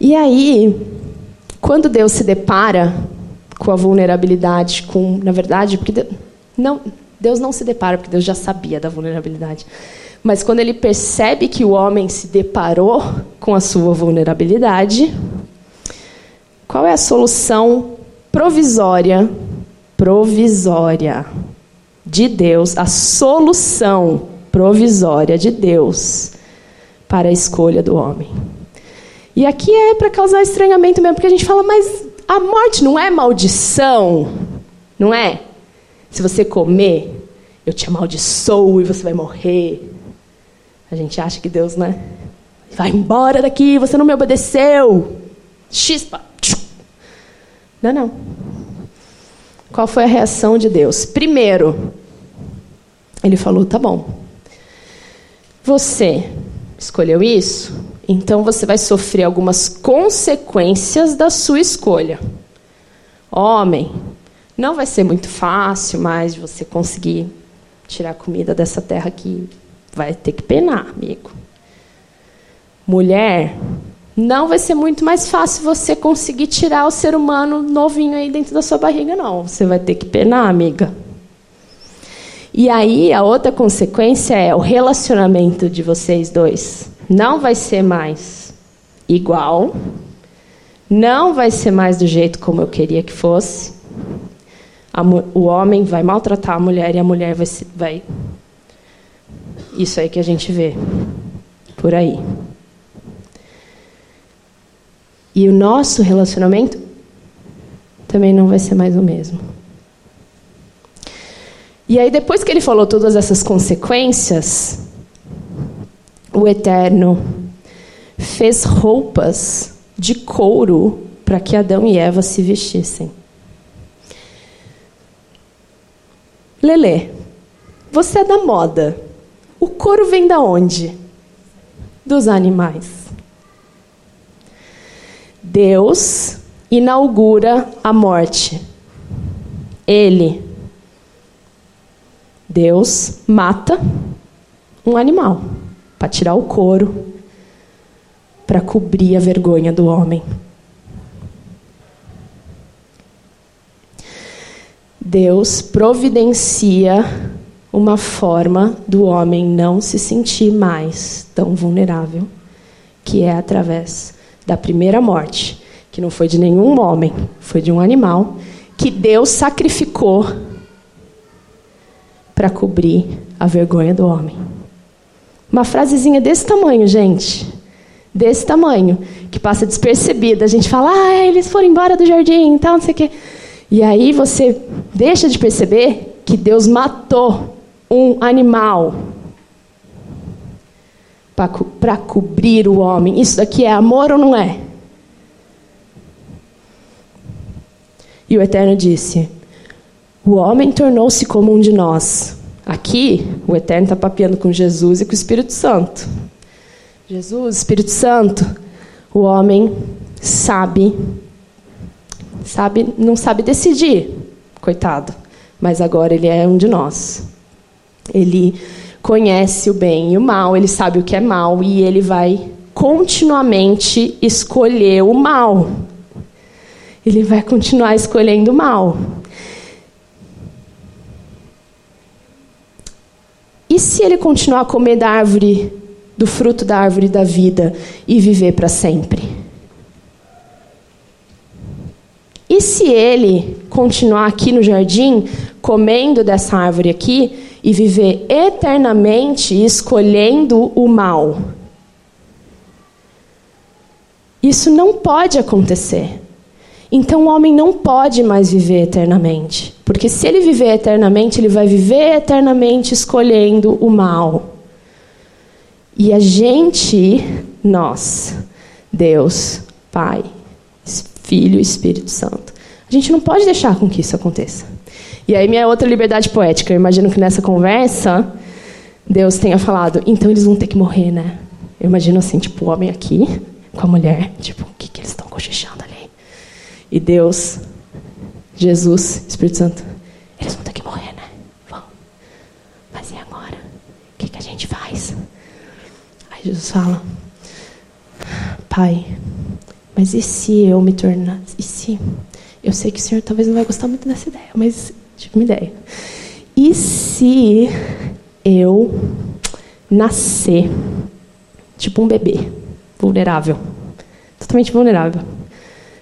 E aí, quando Deus se depara com a vulnerabilidade, com, na verdade, porque Deus, não, Deus não se depara porque Deus já sabia da vulnerabilidade. Mas quando ele percebe que o homem se deparou com a sua vulnerabilidade, qual é a solução provisória provisória de Deus, a solução provisória de Deus para a escolha do homem. E aqui é para causar estranhamento mesmo, porque a gente fala, mas a morte não é maldição, não é? Se você comer, eu te amaldiçoo e você vai morrer. A gente acha que Deus, né? Vai embora daqui, você não me obedeceu. Chispa. Não, não. Qual foi a reação de Deus? Primeiro, ele falou: tá bom. Você escolheu isso, então você vai sofrer algumas consequências da sua escolha. Homem, não vai ser muito fácil mais de você conseguir tirar comida dessa terra aqui. Vai ter que penar, amigo. Mulher, não vai ser muito mais fácil você conseguir tirar o ser humano novinho aí dentro da sua barriga, não. Você vai ter que penar, amiga. E aí, a outra consequência é o relacionamento de vocês dois. Não vai ser mais igual. Não vai ser mais do jeito como eu queria que fosse. O homem vai maltratar a mulher e a mulher vai, vai. Isso aí que a gente vê por aí. E o nosso relacionamento também não vai ser mais o mesmo. E aí, depois que ele falou todas essas consequências, o Eterno fez roupas de couro para que Adão e Eva se vestissem. Lele, você é da moda. O couro vem da onde? Dos animais. Deus inaugura a morte. Ele, Deus, mata um animal para tirar o couro, para cobrir a vergonha do homem. Deus providencia uma forma do homem não se sentir mais tão vulnerável, que é através da primeira morte, que não foi de nenhum homem, foi de um animal, que Deus sacrificou para cobrir a vergonha do homem. Uma frasezinha desse tamanho, gente. Desse tamanho, que passa despercebida. A gente fala, ah, eles foram embora do jardim, então, não sei o quê. E aí você deixa de perceber que Deus matou um animal para cobrir o homem. Isso daqui é amor ou não é? E o Eterno disse: O homem tornou-se como um de nós. Aqui, o Eterno está papeando com Jesus e com o Espírito Santo. Jesus, Espírito Santo, o homem sabe, sabe, não sabe decidir, coitado. Mas agora ele é um de nós. Ele conhece o bem e o mal, ele sabe o que é mal e ele vai continuamente escolher o mal. Ele vai continuar escolhendo o mal. E se ele continuar a comer da árvore, do fruto da árvore da vida e viver para sempre? E se ele continuar aqui no jardim, comendo dessa árvore aqui, e viver eternamente escolhendo o mal. Isso não pode acontecer. Então o homem não pode mais viver eternamente. Porque se ele viver eternamente, ele vai viver eternamente escolhendo o mal. E a gente, nós, Deus, Pai, Filho e Espírito Santo, a gente não pode deixar com que isso aconteça. E aí, minha outra liberdade poética. Eu imagino que nessa conversa, Deus tenha falado: então eles vão ter que morrer, né? Eu imagino assim, tipo, o homem aqui com a mulher, tipo, o que, que eles estão cochichando ali? E Deus, Jesus, Espírito Santo, eles vão ter que morrer, né? Vão. Mas e agora? O que, que a gente faz? Aí Jesus fala: Pai, mas e se eu me tornar. E se. Eu sei que o Senhor talvez não vai gostar muito dessa ideia, mas Tive uma ideia. E se eu nascer tipo um bebê, vulnerável, totalmente vulnerável,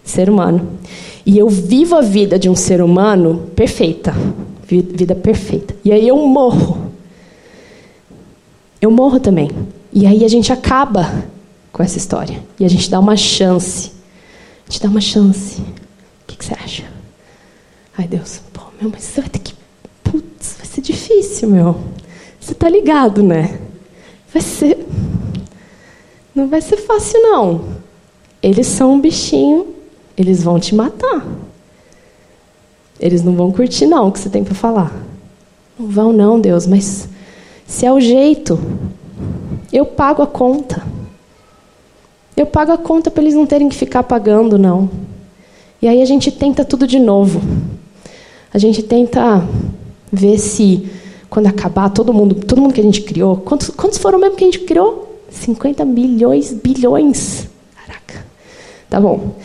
ser humano, e eu vivo a vida de um ser humano perfeita, vida perfeita, e aí eu morro, eu morro também, e aí a gente acaba com essa história, e a gente dá uma chance, a gente dá uma chance. O que, que você acha? Ai, Deus, meu, mas você vai ter que. Putz, vai ser difícil, meu. Você tá ligado, né? vai ser. Não vai ser fácil, não. Eles são um bichinho, eles vão te matar. Eles não vão curtir, não, o que você tem para falar. Não vão, não, Deus, mas se é o jeito, eu pago a conta. Eu pago a conta para eles não terem que ficar pagando, não. E aí a gente tenta tudo de novo. A gente tenta ver se quando acabar todo mundo, todo mundo que a gente criou, quantos, quantos foram mesmo que a gente criou? 50 milhões, bilhões. Caraca. Tá bom.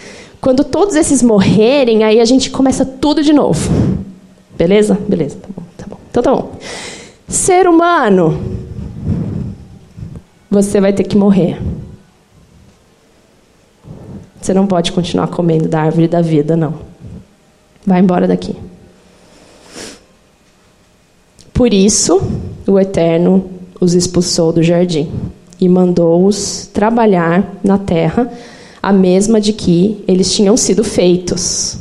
Quando todos esses morrerem, aí a gente começa tudo de novo. Beleza? Beleza, tá bom, tá bom. Então tá bom. Ser humano, você vai ter que morrer. Você não pode continuar comendo da árvore da vida, não. Vai embora daqui. Por isso, o Eterno os expulsou do jardim e mandou-os trabalhar na terra a mesma de que eles tinham sido feitos,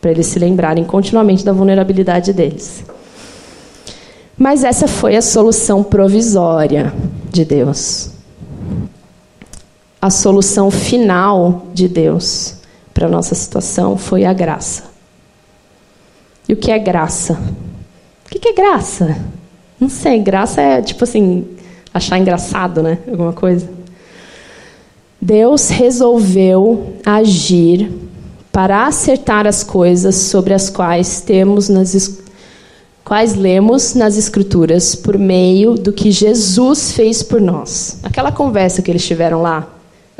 para eles se lembrarem continuamente da vulnerabilidade deles. Mas essa foi a solução provisória de Deus. A solução final de Deus para a nossa situação foi a graça. E o que é graça? O que é graça? Não sei, graça é tipo assim, achar engraçado, né? Alguma coisa. Deus resolveu agir para acertar as coisas sobre as quais temos nas quais lemos nas escrituras por meio do que Jesus fez por nós. Aquela conversa que eles tiveram lá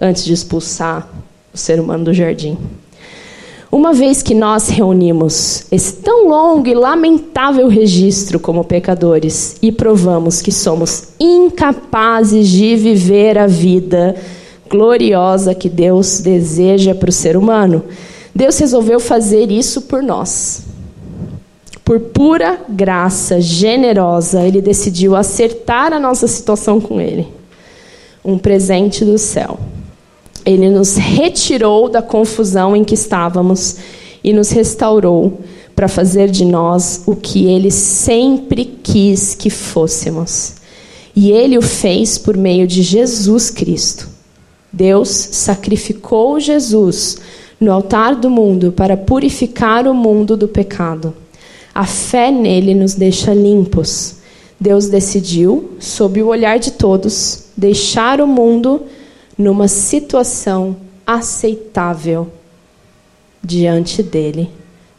antes de expulsar o ser humano do jardim. Uma vez que nós reunimos esse tão longo e lamentável registro como pecadores e provamos que somos incapazes de viver a vida gloriosa que Deus deseja para o ser humano, Deus resolveu fazer isso por nós. Por pura graça generosa, Ele decidiu acertar a nossa situação com Ele. Um presente do céu. Ele nos retirou da confusão em que estávamos e nos restaurou para fazer de nós o que ele sempre quis que fôssemos. E ele o fez por meio de Jesus Cristo. Deus sacrificou Jesus no altar do mundo para purificar o mundo do pecado. A fé nele nos deixa limpos. Deus decidiu, sob o olhar de todos, deixar o mundo numa situação aceitável diante dele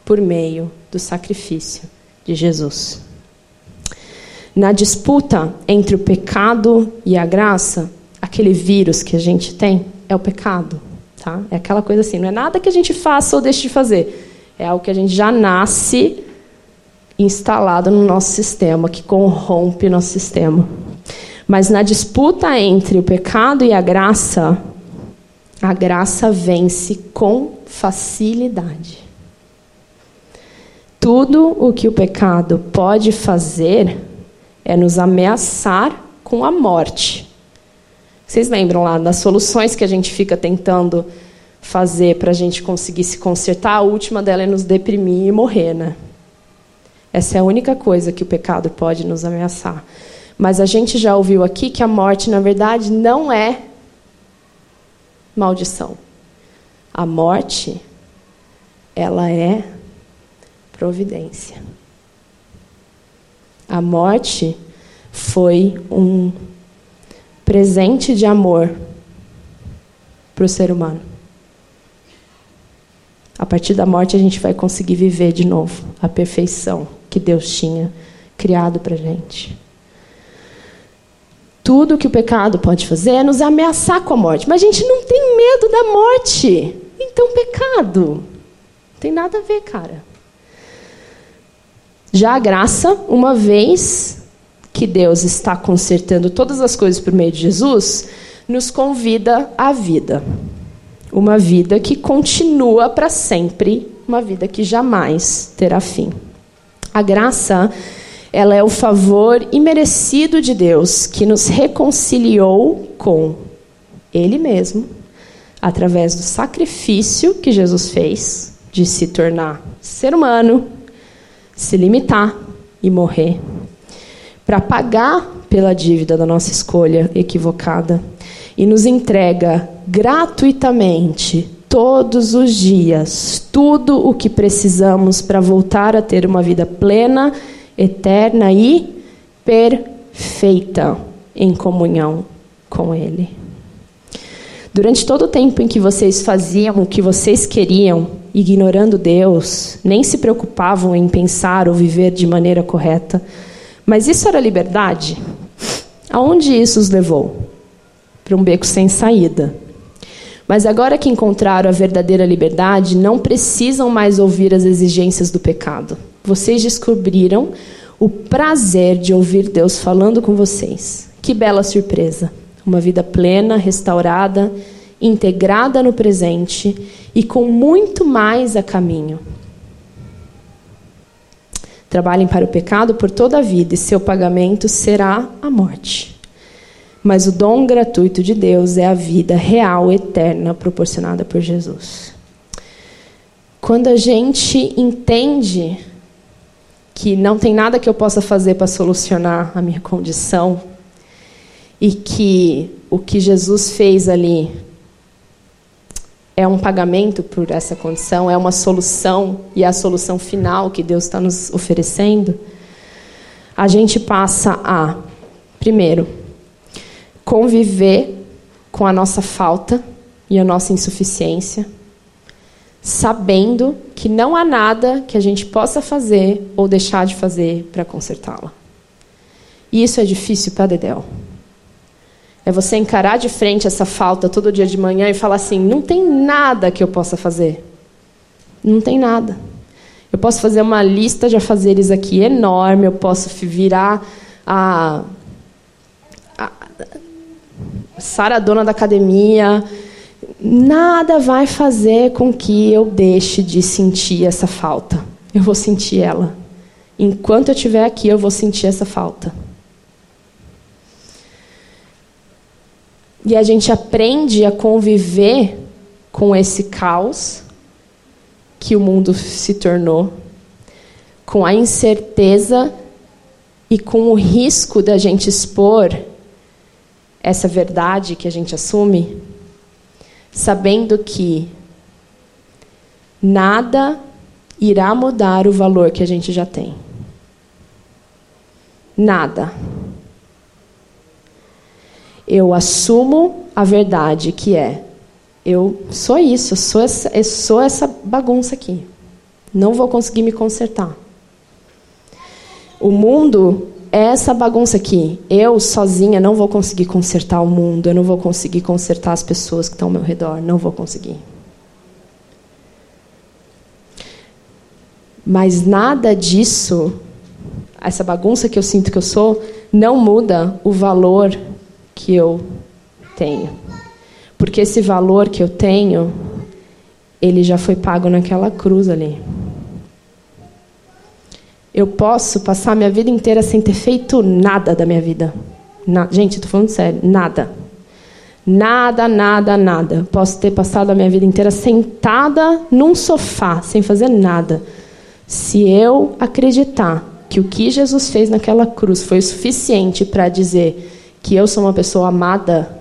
por meio do sacrifício de Jesus. Na disputa entre o pecado e a graça, aquele vírus que a gente tem é o pecado, tá? É aquela coisa assim, não é nada que a gente faça ou deixe de fazer. É algo que a gente já nasce instalado no nosso sistema, que corrompe nosso sistema. Mas na disputa entre o pecado e a graça, a graça vence com facilidade. Tudo o que o pecado pode fazer é nos ameaçar com a morte. Vocês lembram lá das soluções que a gente fica tentando fazer para a gente conseguir se consertar? A última dela é nos deprimir e morrer, né? Essa é a única coisa que o pecado pode nos ameaçar. Mas a gente já ouviu aqui que a morte, na verdade, não é maldição. A morte, ela é providência. A morte foi um presente de amor para o ser humano. A partir da morte a gente vai conseguir viver de novo a perfeição que Deus tinha criado para a gente. Tudo que o pecado pode fazer é nos ameaçar com a morte. Mas a gente não tem medo da morte. Então, pecado. Não tem nada a ver, cara. Já a graça, uma vez que Deus está consertando todas as coisas por meio de Jesus, nos convida à vida. Uma vida que continua para sempre, uma vida que jamais terá fim. A graça ela é o favor imerecido de Deus que nos reconciliou com Ele mesmo, através do sacrifício que Jesus fez de se tornar ser humano, se limitar e morrer, para pagar pela dívida da nossa escolha equivocada e nos entrega gratuitamente todos os dias tudo o que precisamos para voltar a ter uma vida plena, eterna e perfeita em comunhão com Ele. Durante todo o tempo em que vocês faziam o que vocês queriam, ignorando Deus, nem se preocupavam em pensar ou viver de maneira correta, mas isso era liberdade? Aonde isso os levou? Para um beco sem saída. Mas agora que encontraram a verdadeira liberdade, não precisam mais ouvir as exigências do pecado. Vocês descobriram o prazer de ouvir Deus falando com vocês. Que bela surpresa! Uma vida plena, restaurada, integrada no presente e com muito mais a caminho. Trabalhem para o pecado por toda a vida e seu pagamento será a morte. Mas o dom gratuito de Deus é a vida real, eterna, proporcionada por Jesus. Quando a gente entende que não tem nada que eu possa fazer para solucionar a minha condição e que o que Jesus fez ali é um pagamento por essa condição, é uma solução e é a solução final que Deus está nos oferecendo, a gente passa a, primeiro, conviver com a nossa falta e a nossa insuficiência, sabendo que não há nada que a gente possa fazer ou deixar de fazer para consertá-la. E isso é difícil para Dedéu. É você encarar de frente essa falta todo dia de manhã e falar assim: não tem nada que eu possa fazer. Não tem nada. Eu posso fazer uma lista de afazeres aqui enorme, eu posso virar a, a Sara, dona da academia. Nada vai fazer com que eu deixe de sentir essa falta. Eu vou sentir ela. Enquanto eu estiver aqui, eu vou sentir essa falta. E a gente aprende a conviver com esse caos que o mundo se tornou, com a incerteza e com o risco da gente expor essa verdade que a gente assume, sabendo que nada irá mudar o valor que a gente já tem. Nada eu assumo a verdade que é eu sou isso, eu sou essa, eu sou essa bagunça aqui. Não vou conseguir me consertar. O mundo é essa bagunça aqui. Eu sozinha não vou conseguir consertar o mundo, eu não vou conseguir consertar as pessoas que estão ao meu redor, não vou conseguir. Mas nada disso, essa bagunça que eu sinto que eu sou, não muda o valor que eu tenho. Porque esse valor que eu tenho, ele já foi pago naquela cruz ali. Eu posso passar minha vida inteira sem ter feito nada da minha vida. Na... Gente, estou falando sério, nada. Nada, nada, nada. Posso ter passado a minha vida inteira sentada num sofá, sem fazer nada. Se eu acreditar que o que Jesus fez naquela cruz foi o suficiente para dizer que eu sou uma pessoa amada,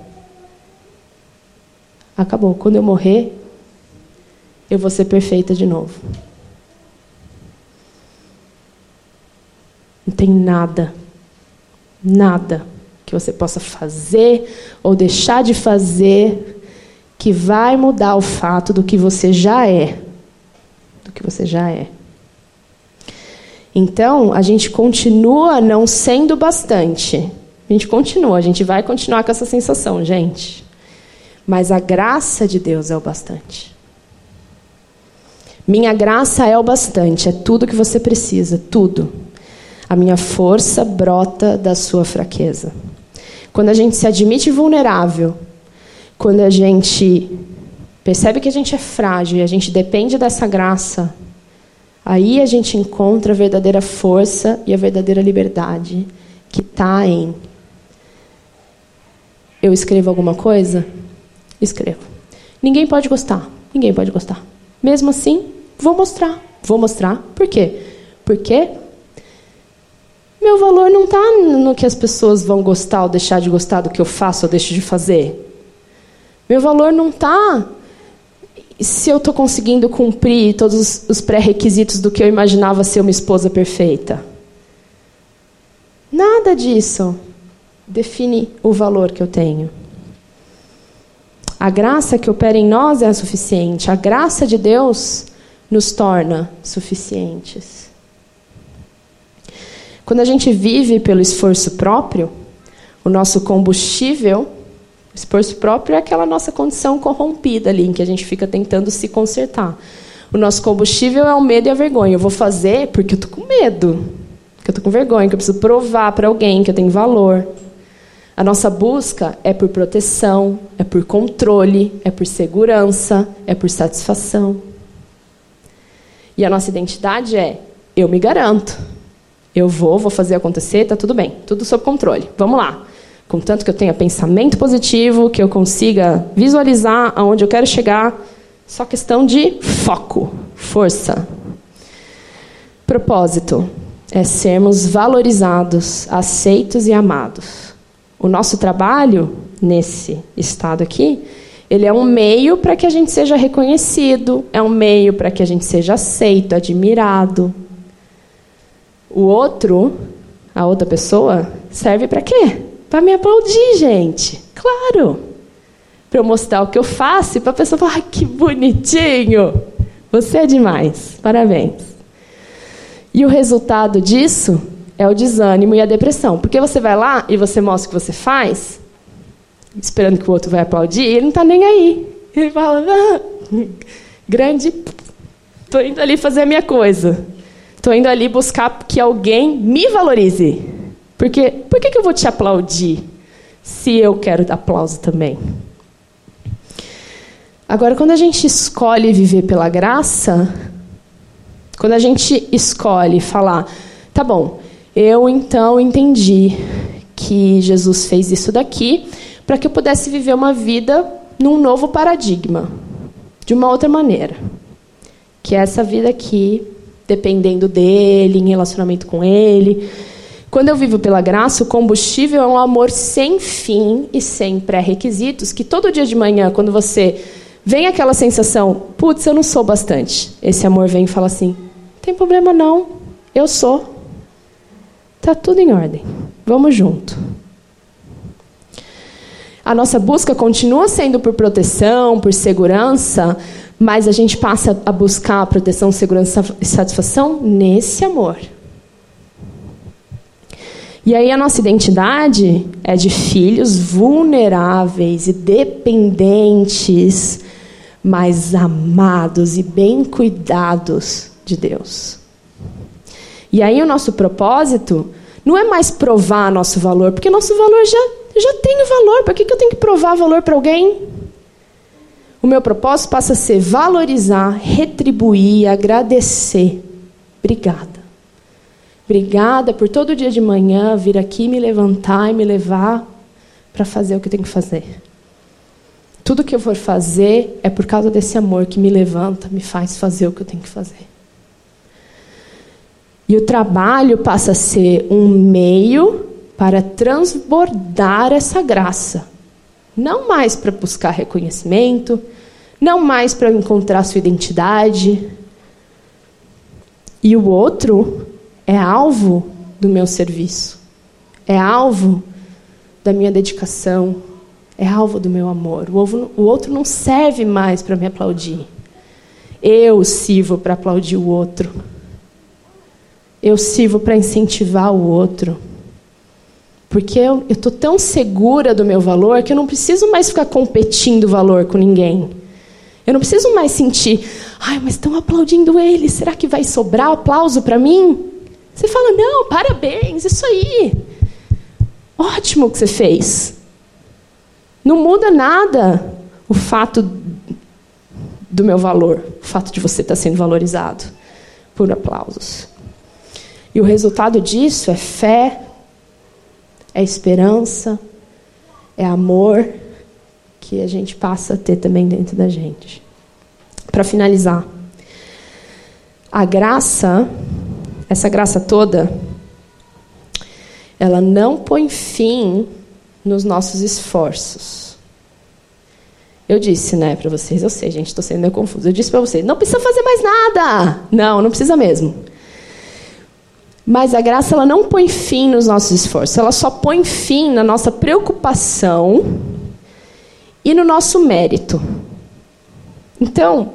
acabou. Quando eu morrer, eu vou ser perfeita de novo. Não tem nada, nada que você possa fazer ou deixar de fazer que vai mudar o fato do que você já é. Do que você já é. Então, a gente continua não sendo bastante. A gente continua, a gente vai continuar com essa sensação, gente. Mas a graça de Deus é o bastante. Minha graça é o bastante, é tudo que você precisa, tudo. A minha força brota da sua fraqueza. Quando a gente se admite vulnerável, quando a gente percebe que a gente é frágil e a gente depende dessa graça, aí a gente encontra a verdadeira força e a verdadeira liberdade que está em eu escrevo alguma coisa? Escrevo. Ninguém pode gostar. Ninguém pode gostar. Mesmo assim, vou mostrar. Vou mostrar. Por quê? Porque Meu valor não está no que as pessoas vão gostar ou deixar de gostar do que eu faço ou deixo de fazer. Meu valor não está se eu estou conseguindo cumprir todos os pré-requisitos do que eu imaginava ser uma esposa perfeita. Nada disso define o valor que eu tenho. A graça que opera em nós é suficiente. A graça de Deus nos torna suficientes. Quando a gente vive pelo esforço próprio, o nosso combustível, o esforço próprio é aquela nossa condição corrompida ali, em que a gente fica tentando se consertar. O nosso combustível é o medo e a vergonha. Eu vou fazer porque eu estou com medo, porque eu estou com vergonha, que eu preciso provar para alguém que eu tenho valor. A nossa busca é por proteção, é por controle, é por segurança, é por satisfação. E a nossa identidade é: eu me garanto. Eu vou, vou fazer acontecer, tá tudo bem, tudo sob controle. Vamos lá. Contanto que eu tenha pensamento positivo, que eu consiga visualizar aonde eu quero chegar, só questão de foco, força. Propósito é sermos valorizados, aceitos e amados. O nosso trabalho, nesse estado aqui, ele é um meio para que a gente seja reconhecido, é um meio para que a gente seja aceito, admirado. O outro, a outra pessoa, serve para quê? Para me aplaudir, gente. Claro. Para eu mostrar o que eu faço e para a pessoa falar: que bonitinho! Você é demais. Parabéns. E o resultado disso é o desânimo e a depressão. Porque você vai lá e você mostra o que você faz, esperando que o outro vai aplaudir, e ele não está nem aí. Ele fala, ah, grande, estou indo ali fazer a minha coisa. Estou indo ali buscar que alguém me valorize. Porque por que, que eu vou te aplaudir se eu quero aplauso também? Agora, quando a gente escolhe viver pela graça, quando a gente escolhe falar, tá bom, eu então entendi que Jesus fez isso daqui para que eu pudesse viver uma vida num novo paradigma, de uma outra maneira. Que é essa vida aqui, dependendo dele, em relacionamento com ele. Quando eu vivo pela graça, o combustível é um amor sem fim e sem pré-requisitos, que todo dia de manhã, quando você vem aquela sensação, putz, eu não sou bastante. Esse amor vem e fala assim: tem problema não, eu sou. Está tudo em ordem. Vamos junto. A nossa busca continua sendo por proteção, por segurança, mas a gente passa a buscar a proteção, segurança e satisfação nesse amor. E aí a nossa identidade é de filhos vulneráveis e dependentes, mas amados e bem cuidados de Deus. E aí o nosso propósito não é mais provar nosso valor, porque nosso valor já, já tem valor. Para que, que eu tenho que provar valor para alguém? O meu propósito passa a ser valorizar, retribuir, agradecer. Obrigada. Obrigada por todo dia de manhã vir aqui me levantar e me levar para fazer o que eu tenho que fazer. Tudo que eu for fazer é por causa desse amor que me levanta, me faz fazer o que eu tenho que fazer. E o trabalho passa a ser um meio para transbordar essa graça. Não mais para buscar reconhecimento, não mais para encontrar sua identidade. E o outro é alvo do meu serviço, é alvo da minha dedicação, é alvo do meu amor. O outro não serve mais para me aplaudir. Eu sirvo para aplaudir o outro. Eu sirvo para incentivar o outro. Porque eu estou tão segura do meu valor que eu não preciso mais ficar competindo valor com ninguém. Eu não preciso mais sentir, ai, mas estão aplaudindo ele, será que vai sobrar aplauso para mim? Você fala, não, parabéns, isso aí. Ótimo que você fez. Não muda nada o fato do meu valor, o fato de você estar sendo valorizado por aplausos. E o resultado disso é fé, é esperança, é amor que a gente passa a ter também dentro da gente. Para finalizar, a graça, essa graça toda, ela não põe fim nos nossos esforços. Eu disse, né, para vocês, eu sei, gente, estou sendo meio confuso. Eu disse para vocês, não precisa fazer mais nada. Não, não precisa mesmo. Mas a graça ela não põe fim nos nossos esforços, ela só põe fim na nossa preocupação e no nosso mérito. Então,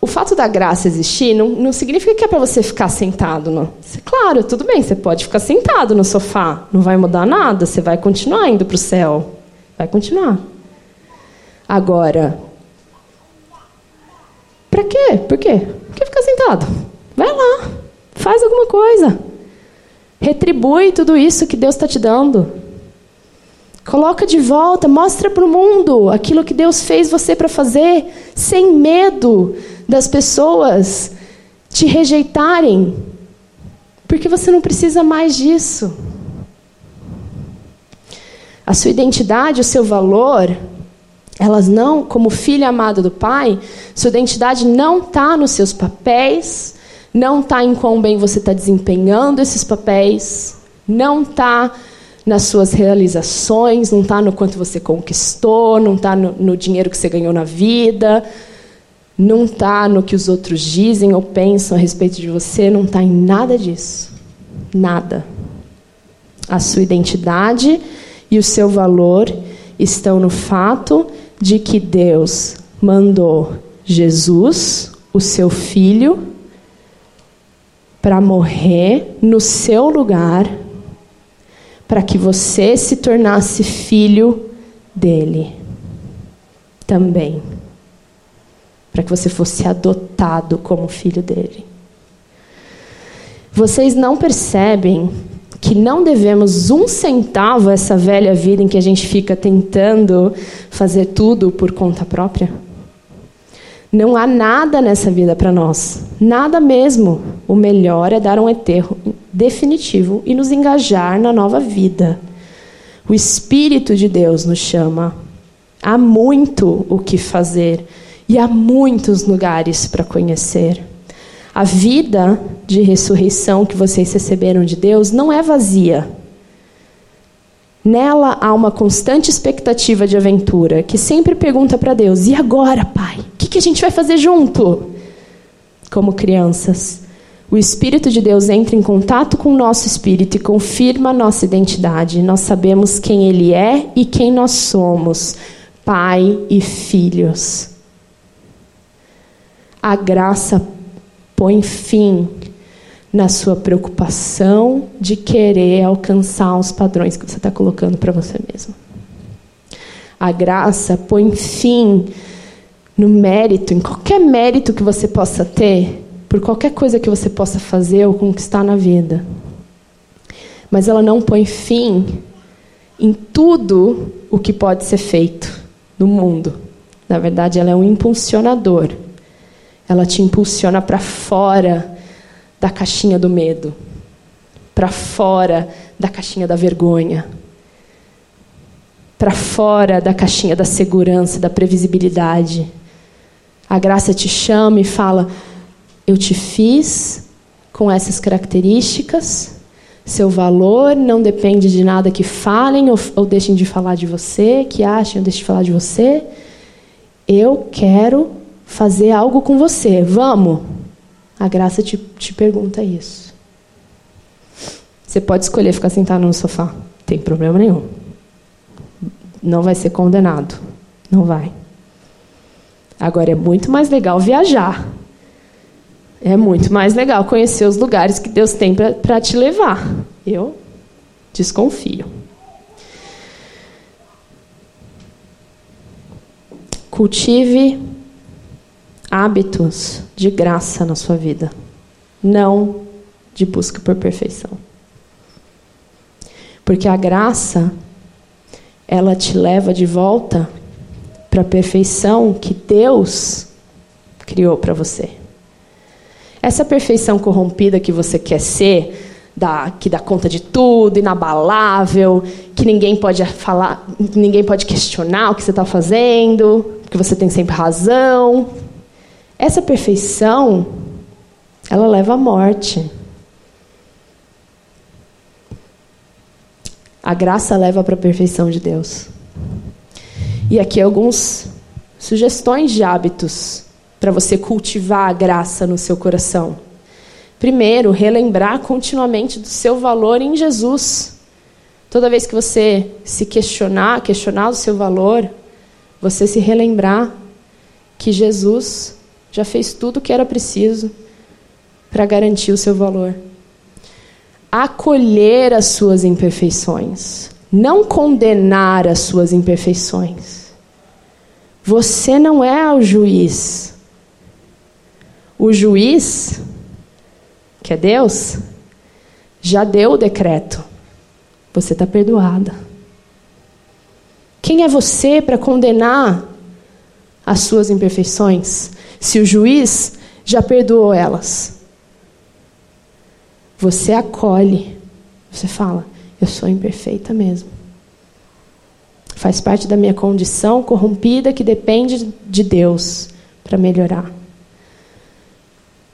o fato da graça existir não, não significa que é para você ficar sentado. Não. Claro, tudo bem, você pode ficar sentado no sofá, não vai mudar nada, você vai continuar indo para o céu. Vai continuar. Agora, para quê? Por quê? Por que ficar sentado? Vai lá. Faz alguma coisa. Retribui tudo isso que Deus está te dando. Coloca de volta, mostra para o mundo aquilo que Deus fez você para fazer, sem medo das pessoas te rejeitarem, porque você não precisa mais disso. A sua identidade, o seu valor, elas não, como filha amada do Pai, sua identidade não está nos seus papéis, não está em quão bem você está desempenhando esses papéis, não está nas suas realizações, não está no quanto você conquistou, não está no, no, dinheiro que você ganhou na vida, não está no que os outros dizem ou pensam a respeito de você, não está em nada disso. Nada. A sua identidade e o seu valor estão no fato de que Deus mandou Jesus, o seu filho, para morrer no seu lugar, para que você se tornasse filho dele também. Para que você fosse adotado como filho dele. Vocês não percebem que não devemos um centavo a essa velha vida em que a gente fica tentando fazer tudo por conta própria? Não há nada nessa vida para nós. Nada mesmo. O melhor é dar um enterro definitivo e nos engajar na nova vida. O Espírito de Deus nos chama. Há muito o que fazer e há muitos lugares para conhecer. A vida de ressurreição que vocês receberam de Deus não é vazia. Nela há uma constante expectativa de aventura, que sempre pergunta para Deus: e agora, Pai? O que, que a gente vai fazer junto? Como crianças, o Espírito de Deus entra em contato com o nosso espírito e confirma a nossa identidade. Nós sabemos quem Ele é e quem nós somos, Pai e filhos. A graça põe fim na sua preocupação de querer alcançar os padrões que você está colocando para você mesmo. A graça põe fim no mérito, em qualquer mérito que você possa ter, por qualquer coisa que você possa fazer ou conquistar na vida. Mas ela não põe fim em tudo o que pode ser feito no mundo. Na verdade, ela é um impulsionador. Ela te impulsiona para fora da caixinha do medo, para fora da caixinha da vergonha, para fora da caixinha da segurança, da previsibilidade. A graça te chama e fala: Eu te fiz com essas características. Seu valor não depende de nada que falem ou, ou deixem de falar de você, que achem ou deixem de falar de você. Eu quero fazer algo com você. Vamos? A graça te, te pergunta isso. Você pode escolher ficar sentado no sofá, tem problema nenhum. Não vai ser condenado. Não vai. Agora é muito mais legal viajar. É muito mais legal conhecer os lugares que Deus tem para te levar. Eu desconfio. Cultive hábitos de graça na sua vida, não de busca por perfeição. Porque a graça, ela te leva de volta para a perfeição que Deus criou para você. Essa perfeição corrompida que você quer ser, da, que dá conta de tudo, inabalável, que ninguém pode falar, ninguém pode questionar o que você está fazendo, que você tem sempre razão. Essa perfeição, ela leva à morte. A graça leva para a perfeição de Deus. E aqui alguns sugestões de hábitos para você cultivar a graça no seu coração. Primeiro, relembrar continuamente do seu valor em Jesus. Toda vez que você se questionar, questionar o seu valor, você se relembrar que Jesus já fez tudo o que era preciso para garantir o seu valor. Acolher as suas imperfeições, não condenar as suas imperfeições. Você não é o juiz. O juiz, que é Deus, já deu o decreto. Você está perdoada. Quem é você para condenar as suas imperfeições, se o juiz já perdoou elas? Você acolhe, você fala: Eu sou imperfeita mesmo. Faz parte da minha condição corrompida que depende de Deus para melhorar.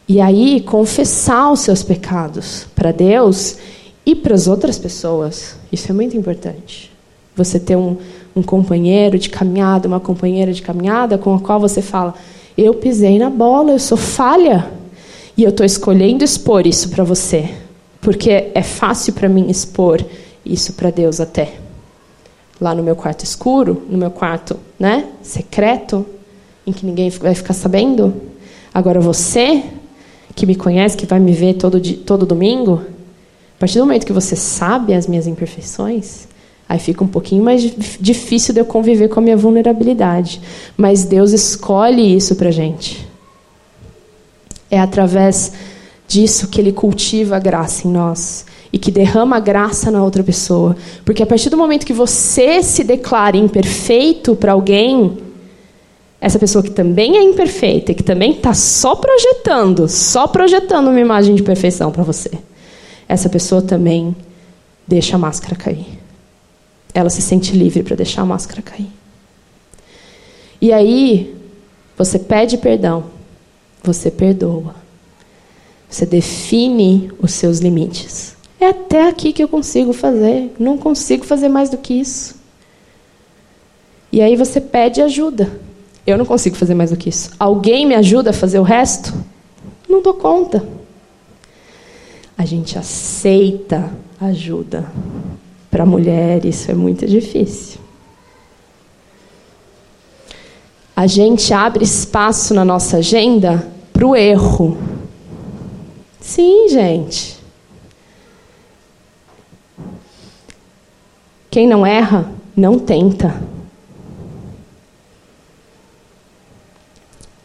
E aí, confessar os seus pecados para Deus e para as outras pessoas. Isso é muito importante. Você ter um, um companheiro de caminhada, uma companheira de caminhada com a qual você fala: Eu pisei na bola, eu sou falha. E eu estou escolhendo expor isso para você. Porque é fácil para mim expor isso para Deus até. Lá no meu quarto escuro, no meu quarto né, secreto, em que ninguém vai ficar sabendo. Agora você, que me conhece, que vai me ver todo, todo domingo, a partir do momento que você sabe as minhas imperfeições, Aí fica um pouquinho mais difícil de eu conviver com a minha vulnerabilidade. Mas Deus escolhe isso para gente. É através disso que Ele cultiva a graça em nós e que derrama a graça na outra pessoa. Porque a partir do momento que você se declara imperfeito para alguém, essa pessoa que também é imperfeita e que também está só projetando, só projetando uma imagem de perfeição para você, essa pessoa também deixa a máscara cair ela se sente livre para deixar a máscara cair. E aí, você pede perdão, você perdoa. Você define os seus limites. É até aqui que eu consigo fazer, não consigo fazer mais do que isso. E aí você pede ajuda. Eu não consigo fazer mais do que isso. Alguém me ajuda a fazer o resto? Não dou conta. A gente aceita ajuda. Para a mulher, isso é muito difícil. A gente abre espaço na nossa agenda para o erro. Sim, gente. Quem não erra, não tenta.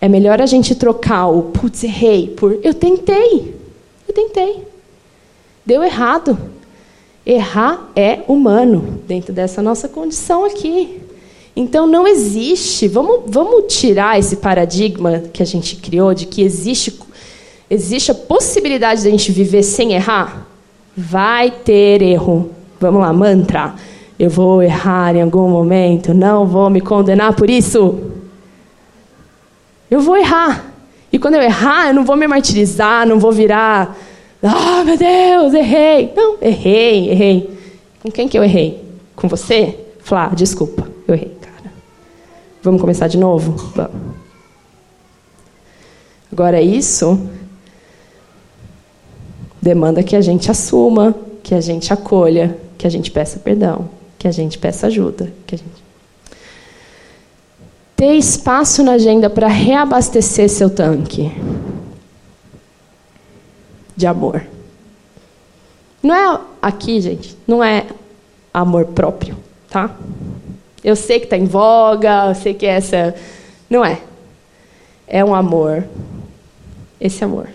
É melhor a gente trocar o putz, errei por eu tentei. Eu tentei. Deu errado. Errar é humano, dentro dessa nossa condição aqui. Então não existe, vamos, vamos tirar esse paradigma que a gente criou de que existe, existe a possibilidade de a gente viver sem errar? Vai ter erro. Vamos lá, mantra. Eu vou errar em algum momento, não vou me condenar por isso. Eu vou errar. E quando eu errar, eu não vou me martirizar, não vou virar ah, oh, meu Deus, errei. Não, errei, errei. Com quem que eu errei? Com você? Flá, desculpa, eu errei, cara. Vamos começar de novo? Vamos. Agora, isso demanda que a gente assuma, que a gente acolha, que a gente peça perdão, que a gente peça ajuda, que a gente ter espaço na agenda para reabastecer seu tanque de amor. Não é aqui, gente, não é amor próprio, tá? Eu sei que está em voga, eu sei que essa. Não é. É um amor, esse amor,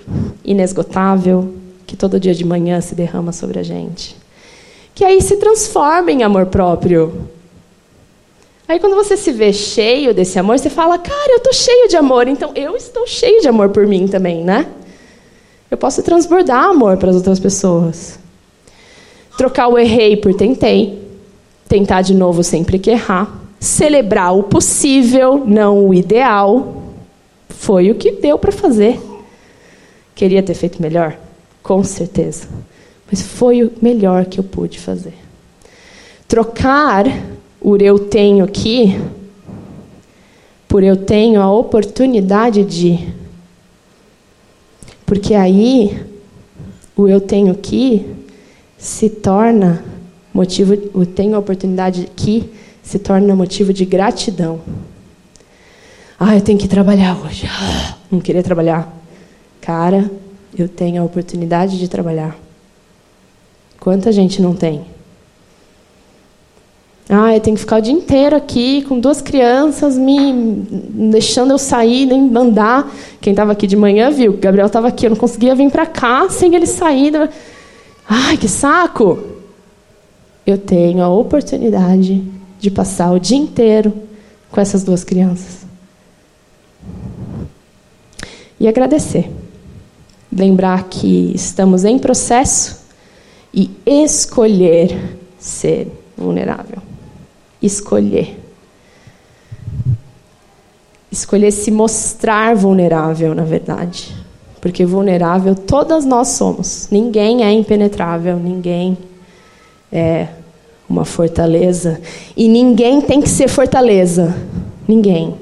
inesgotável, que todo dia de manhã se derrama sobre a gente. Que aí se transforma em amor próprio. Aí quando você se vê cheio desse amor, você fala, cara, eu estou cheio de amor, então eu estou cheio de amor por mim também, né? Eu posso transbordar amor para as outras pessoas. Trocar o errei por tentei. Tentar de novo sempre que errar. Celebrar o possível, não o ideal. Foi o que deu para fazer. Queria ter feito melhor? Com certeza. Mas foi o melhor que eu pude fazer. trocar o eu tenho que por eu tenho a oportunidade de. Porque aí o eu tenho que se torna motivo, o tenho a oportunidade que se torna motivo de gratidão. Ah, eu tenho que trabalhar hoje. Ah, não queria trabalhar. Cara, eu tenho a oportunidade de trabalhar. Quanta gente não tem? Ah, eu tenho que ficar o dia inteiro aqui com duas crianças me deixando eu sair, nem andar. Quem estava aqui de manhã viu, o Gabriel estava aqui, eu não conseguia vir para cá sem ele sair. Ai, que saco! Eu tenho a oportunidade de passar o dia inteiro com essas duas crianças. E agradecer. Lembrar que estamos em processo e escolher ser vulnerável. Escolher. Escolher se mostrar vulnerável, na verdade. Porque vulnerável todas nós somos. Ninguém é impenetrável, ninguém é uma fortaleza. E ninguém tem que ser fortaleza. Ninguém.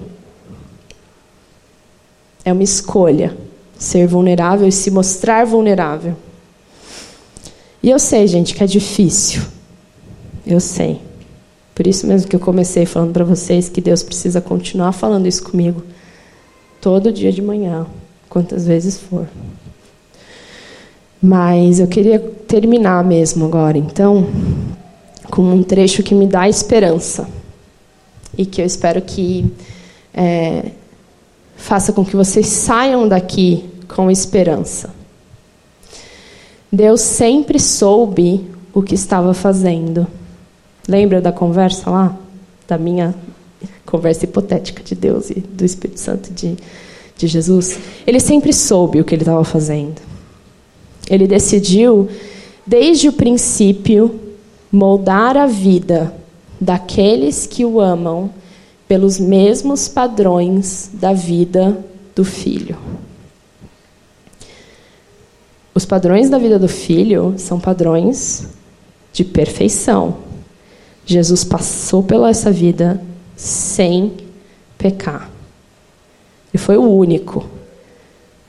É uma escolha ser vulnerável e se mostrar vulnerável. E eu sei, gente, que é difícil. Eu sei. Por isso mesmo que eu comecei falando para vocês que Deus precisa continuar falando isso comigo todo dia de manhã, quantas vezes for. Mas eu queria terminar mesmo agora, então, com um trecho que me dá esperança e que eu espero que é, faça com que vocês saiam daqui com esperança. Deus sempre soube o que estava fazendo. Lembra da conversa lá? Da minha conversa hipotética de Deus e do Espírito Santo de, de Jesus? Ele sempre soube o que ele estava fazendo. Ele decidiu, desde o princípio, moldar a vida daqueles que o amam pelos mesmos padrões da vida do filho. Os padrões da vida do filho são padrões de perfeição. Jesus passou pela essa vida sem pecar. Ele foi o único.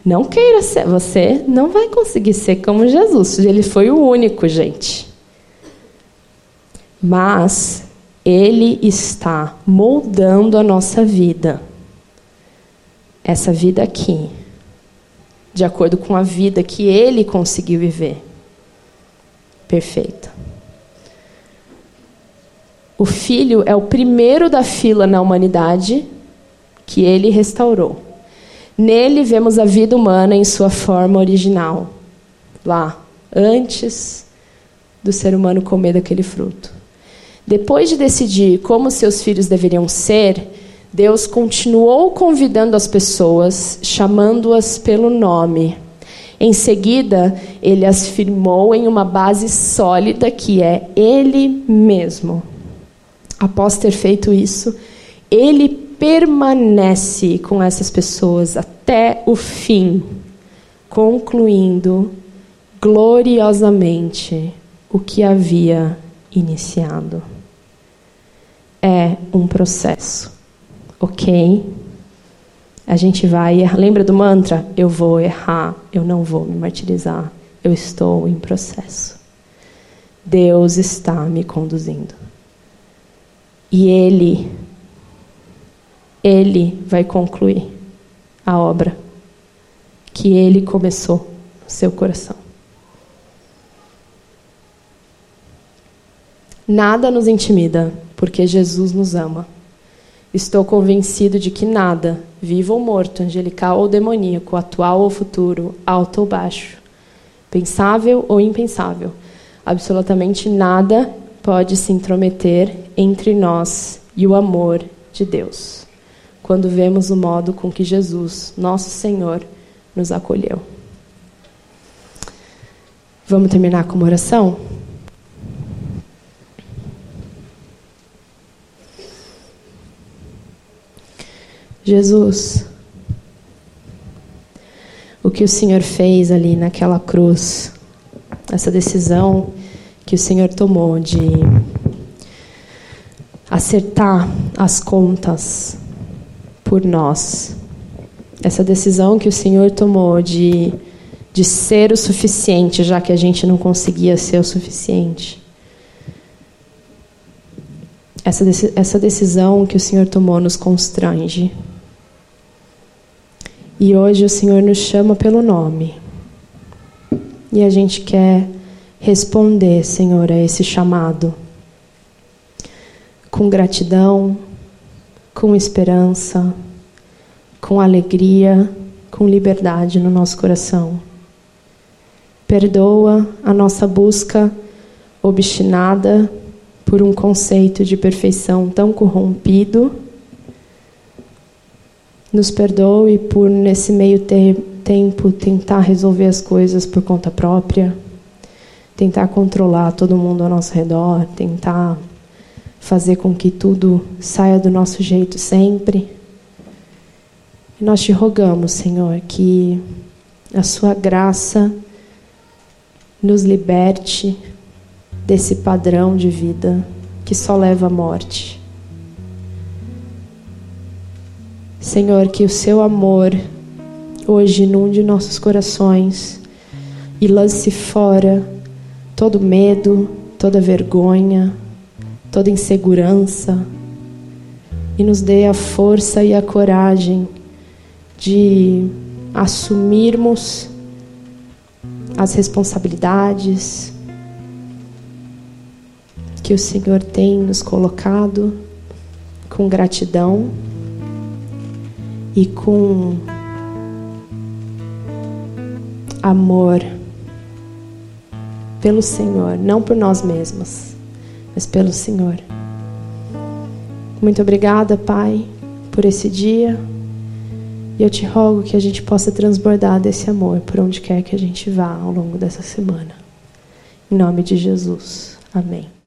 Não queira ser, você não vai conseguir ser como Jesus. Ele foi o único, gente. Mas ele está moldando a nossa vida. Essa vida aqui de acordo com a vida que ele conseguiu viver. Perfeita. O filho é o primeiro da fila na humanidade que ele restaurou. Nele vemos a vida humana em sua forma original, lá, antes do ser humano comer daquele fruto. Depois de decidir como seus filhos deveriam ser, Deus continuou convidando as pessoas, chamando-as pelo nome. Em seguida, ele as firmou em uma base sólida que é Ele mesmo. Após ter feito isso, ele permanece com essas pessoas até o fim, concluindo gloriosamente o que havia iniciado. É um processo ok. A gente vai. Lembra do mantra? Eu vou errar, eu não vou me martirizar, eu estou em processo. Deus está me conduzindo. E Ele, Ele vai concluir a obra que Ele começou no seu coração. Nada nos intimida, porque Jesus nos ama. Estou convencido de que nada, vivo ou morto, angelical ou demoníaco, atual ou futuro, alto ou baixo, pensável ou impensável, absolutamente nada pode se intrometer entre nós e o amor de Deus, quando vemos o modo com que Jesus, nosso Senhor, nos acolheu. Vamos terminar com uma oração? Jesus, o que o Senhor fez ali naquela cruz, essa decisão que o Senhor tomou de acertar as contas por nós. Essa decisão que o Senhor tomou de, de ser o suficiente, já que a gente não conseguia ser o suficiente. Essa, essa decisão que o Senhor tomou nos constrange. E hoje o Senhor nos chama pelo nome. E a gente quer responder, Senhor, a esse chamado com gratidão, com esperança, com alegria, com liberdade no nosso coração. Perdoa a nossa busca obstinada por um conceito de perfeição tão corrompido. Nos perdoe por, nesse meio tempo, tentar resolver as coisas por conta própria, tentar controlar todo mundo ao nosso redor, tentar fazer com que tudo saia do nosso jeito sempre. E nós te rogamos, Senhor, que a Sua graça nos liberte desse padrão de vida que só leva à morte. Senhor, que o Seu amor hoje inunde nossos corações e lance fora todo medo, toda vergonha, toda insegurança. E nos dê a força e a coragem de assumirmos as responsabilidades que o Senhor tem nos colocado com gratidão e com amor pelo Senhor, não por nós mesmos mas pelo Senhor. Muito obrigada, Pai, por esse dia. E eu te rogo que a gente possa transbordar desse amor por onde quer que a gente vá ao longo dessa semana. Em nome de Jesus. Amém.